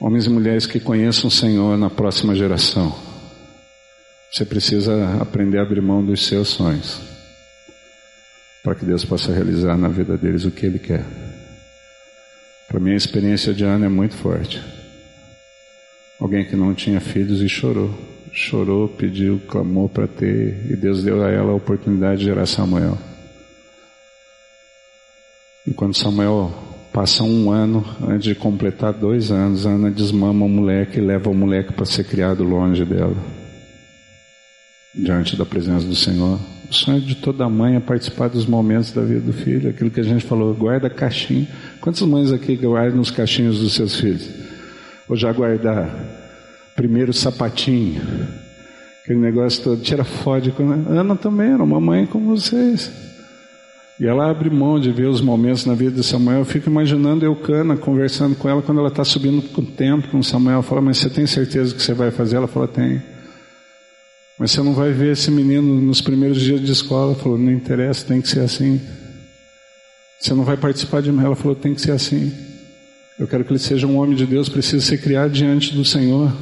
homens e mulheres que conheçam o Senhor na próxima geração, você precisa aprender a abrir mão dos seus sonhos, para que Deus possa realizar na vida deles o que Ele quer. Para mim, a experiência de Ana é muito forte. Alguém que não tinha filhos e chorou, chorou, pediu, clamou para ter, e Deus deu a ela a oportunidade de gerar Samuel. E quando Samuel passa um ano, antes de completar dois anos, Ana desmama o moleque e leva o moleque para ser criado longe dela diante da presença do Senhor. O sonho de toda mãe é participar dos momentos da vida do filho, aquilo que a gente falou, guarda caixinho. Quantas mães aqui guardam os caixinhos dos seus filhos? Ou já guardar primeiro sapatinho, aquele negócio todo, tira fode. Ana também era uma mãe como vocês. E ela abre mão de ver os momentos na vida de Samuel. Eu fico imaginando Eucana conversando com ela quando ela está subindo com o tempo com Samuel. Fala, mas você tem certeza que você vai fazer? Ela fala, tem. Mas você não vai ver esse menino nos primeiros dias de escola. Falou, não interessa, tem que ser assim. Você não vai participar de ela. Falou, tem que ser assim. Eu quero que ele seja um homem de Deus, precisa ser criado diante do Senhor.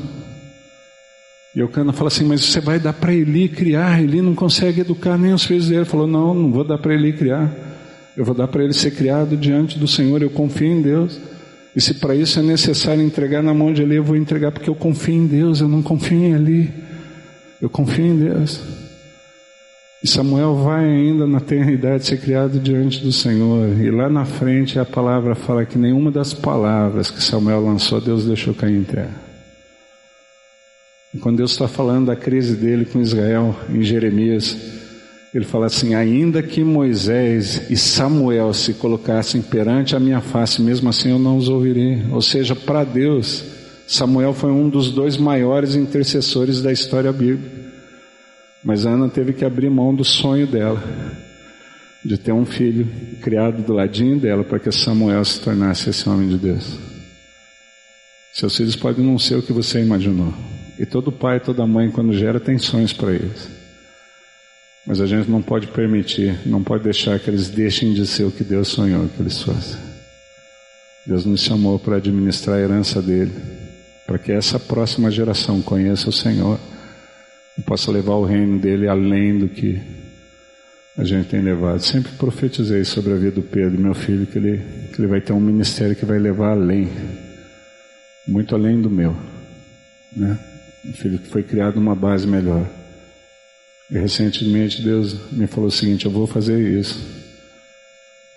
E Eucana fala assim, mas você vai dar para Eli criar, Eli não consegue educar nem os filhos dele. Ele falou, não, não vou dar para Eli criar. Eu vou dar para ele ser criado diante do Senhor, eu confio em Deus. E se para isso é necessário entregar na mão de Eli, eu vou entregar porque eu confio em Deus, eu não confio em Eli. Eu confio em Deus. E Samuel vai ainda na tenridade ser criado diante do Senhor. E lá na frente a palavra fala que nenhuma das palavras que Samuel lançou, Deus deixou cair em terra. Quando Deus está falando da crise dele com Israel em Jeremias, ele fala assim: ainda que Moisés e Samuel se colocassem perante a minha face, mesmo assim eu não os ouvirei. Ou seja, para Deus, Samuel foi um dos dois maiores intercessores da história bíblica. Mas Ana teve que abrir mão do sonho dela, de ter um filho criado do ladinho dela, para que Samuel se tornasse esse homem de Deus. Seus filhos podem não ser o que você imaginou. E todo pai, toda mãe, quando gera, tem sonhos para eles. Mas a gente não pode permitir, não pode deixar que eles deixem de ser o que Deus sonhou que eles fossem. Deus nos chamou para administrar a herança dele para que essa próxima geração conheça o Senhor e possa levar o reino dele além do que a gente tem levado. Sempre profetizei sobre a vida do Pedro, meu filho, que ele, que ele vai ter um ministério que vai levar além, muito além do meu. Né? Foi criado numa base melhor. E recentemente Deus me falou o seguinte: eu vou fazer isso,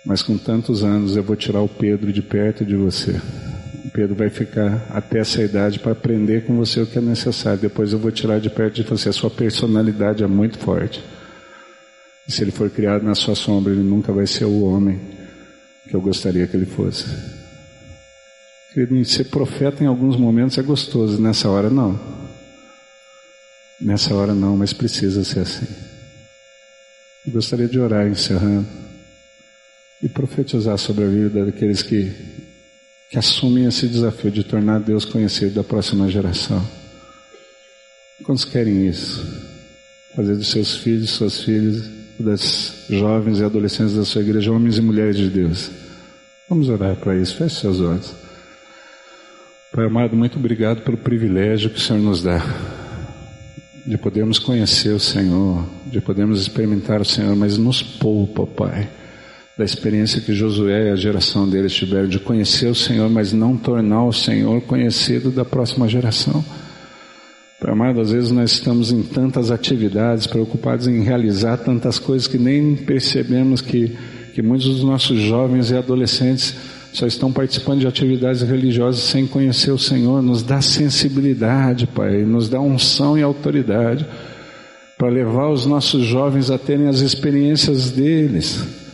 mas com tantos anos eu vou tirar o Pedro de perto de você. Pedro vai ficar até essa idade para aprender com você o que é necessário. Depois eu vou tirar de perto de você. A sua personalidade é muito forte. E se ele for criado na sua sombra, ele nunca vai ser o homem que eu gostaria que ele fosse. Querido, ser profeta em alguns momentos é gostoso, nessa hora não. Nessa hora não, mas precisa ser assim. Eu gostaria de orar encerrando e profetizar sobre a vida daqueles que que assumem esse desafio de tornar Deus conhecido da próxima geração. Quantos querem isso? Fazer dos seus filhos, suas filhas, das jovens e adolescentes da sua igreja, homens e mulheres de Deus. Vamos orar para isso. Feche seus olhos. Pai amado, muito obrigado pelo privilégio que o Senhor nos dá de podermos conhecer o Senhor, de podermos experimentar o Senhor, mas nos poupa, Pai da experiência que Josué e a geração deles tiveram de conhecer o Senhor, mas não tornar o Senhor conhecido da próxima geração. Pai amado, às vezes nós estamos em tantas atividades, preocupados em realizar tantas coisas que nem percebemos que, que muitos dos nossos jovens e adolescentes só estão participando de atividades religiosas sem conhecer o Senhor. Nos dá sensibilidade, Pai, nos dá unção e autoridade para levar os nossos jovens a terem as experiências deles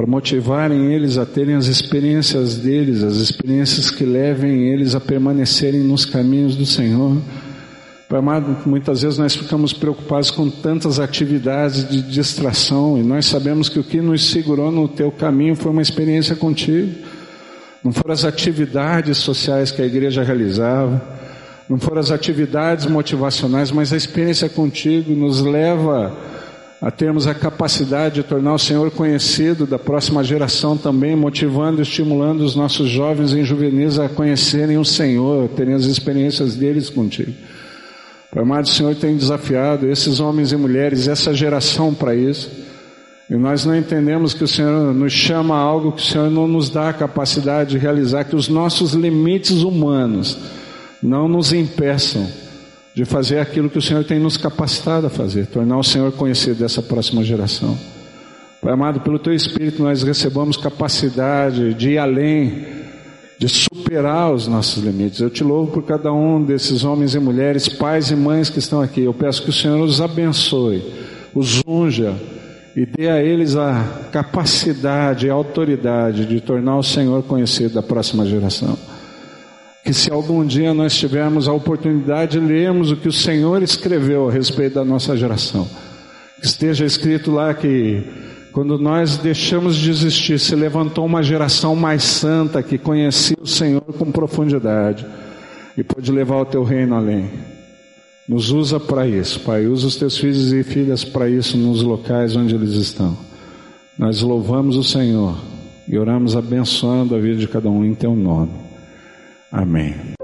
para motivarem eles a terem as experiências deles, as experiências que levem eles a permanecerem nos caminhos do Senhor. Pai amado, muitas vezes nós ficamos preocupados com tantas atividades de distração e nós sabemos que o que nos segurou no teu caminho foi uma experiência contigo. Não foram as atividades sociais que a igreja realizava, não foram as atividades motivacionais, mas a experiência contigo nos leva a termos a capacidade de tornar o Senhor conhecido da próxima geração também, motivando e estimulando os nossos jovens e juvenis a conhecerem o Senhor, terem as experiências deles contigo. Pai amado, o Senhor tem desafiado esses homens e mulheres, essa geração para isso. E nós não entendemos que o Senhor nos chama a algo que o Senhor não nos dá a capacidade de realizar, que os nossos limites humanos não nos impeçam de fazer aquilo que o Senhor tem nos capacitado a fazer, tornar o Senhor conhecido dessa próxima geração. Pai amado, pelo Teu Espírito nós recebamos capacidade de ir além de superar os nossos limites. Eu te louvo por cada um desses homens e mulheres, pais e mães que estão aqui. Eu peço que o Senhor os abençoe, os unja e dê a eles a capacidade e a autoridade de tornar o Senhor conhecido da próxima geração. Que se algum dia nós tivermos a oportunidade de lermos o que o Senhor escreveu a respeito da nossa geração, que esteja escrito lá que quando nós deixamos de existir, se levantou uma geração mais santa que conhecia o Senhor com profundidade e pôde levar o teu reino além. Nos usa para isso, Pai. Usa os teus filhos e filhas para isso nos locais onde eles estão. Nós louvamos o Senhor e oramos abençoando a vida de cada um em teu nome. Amém.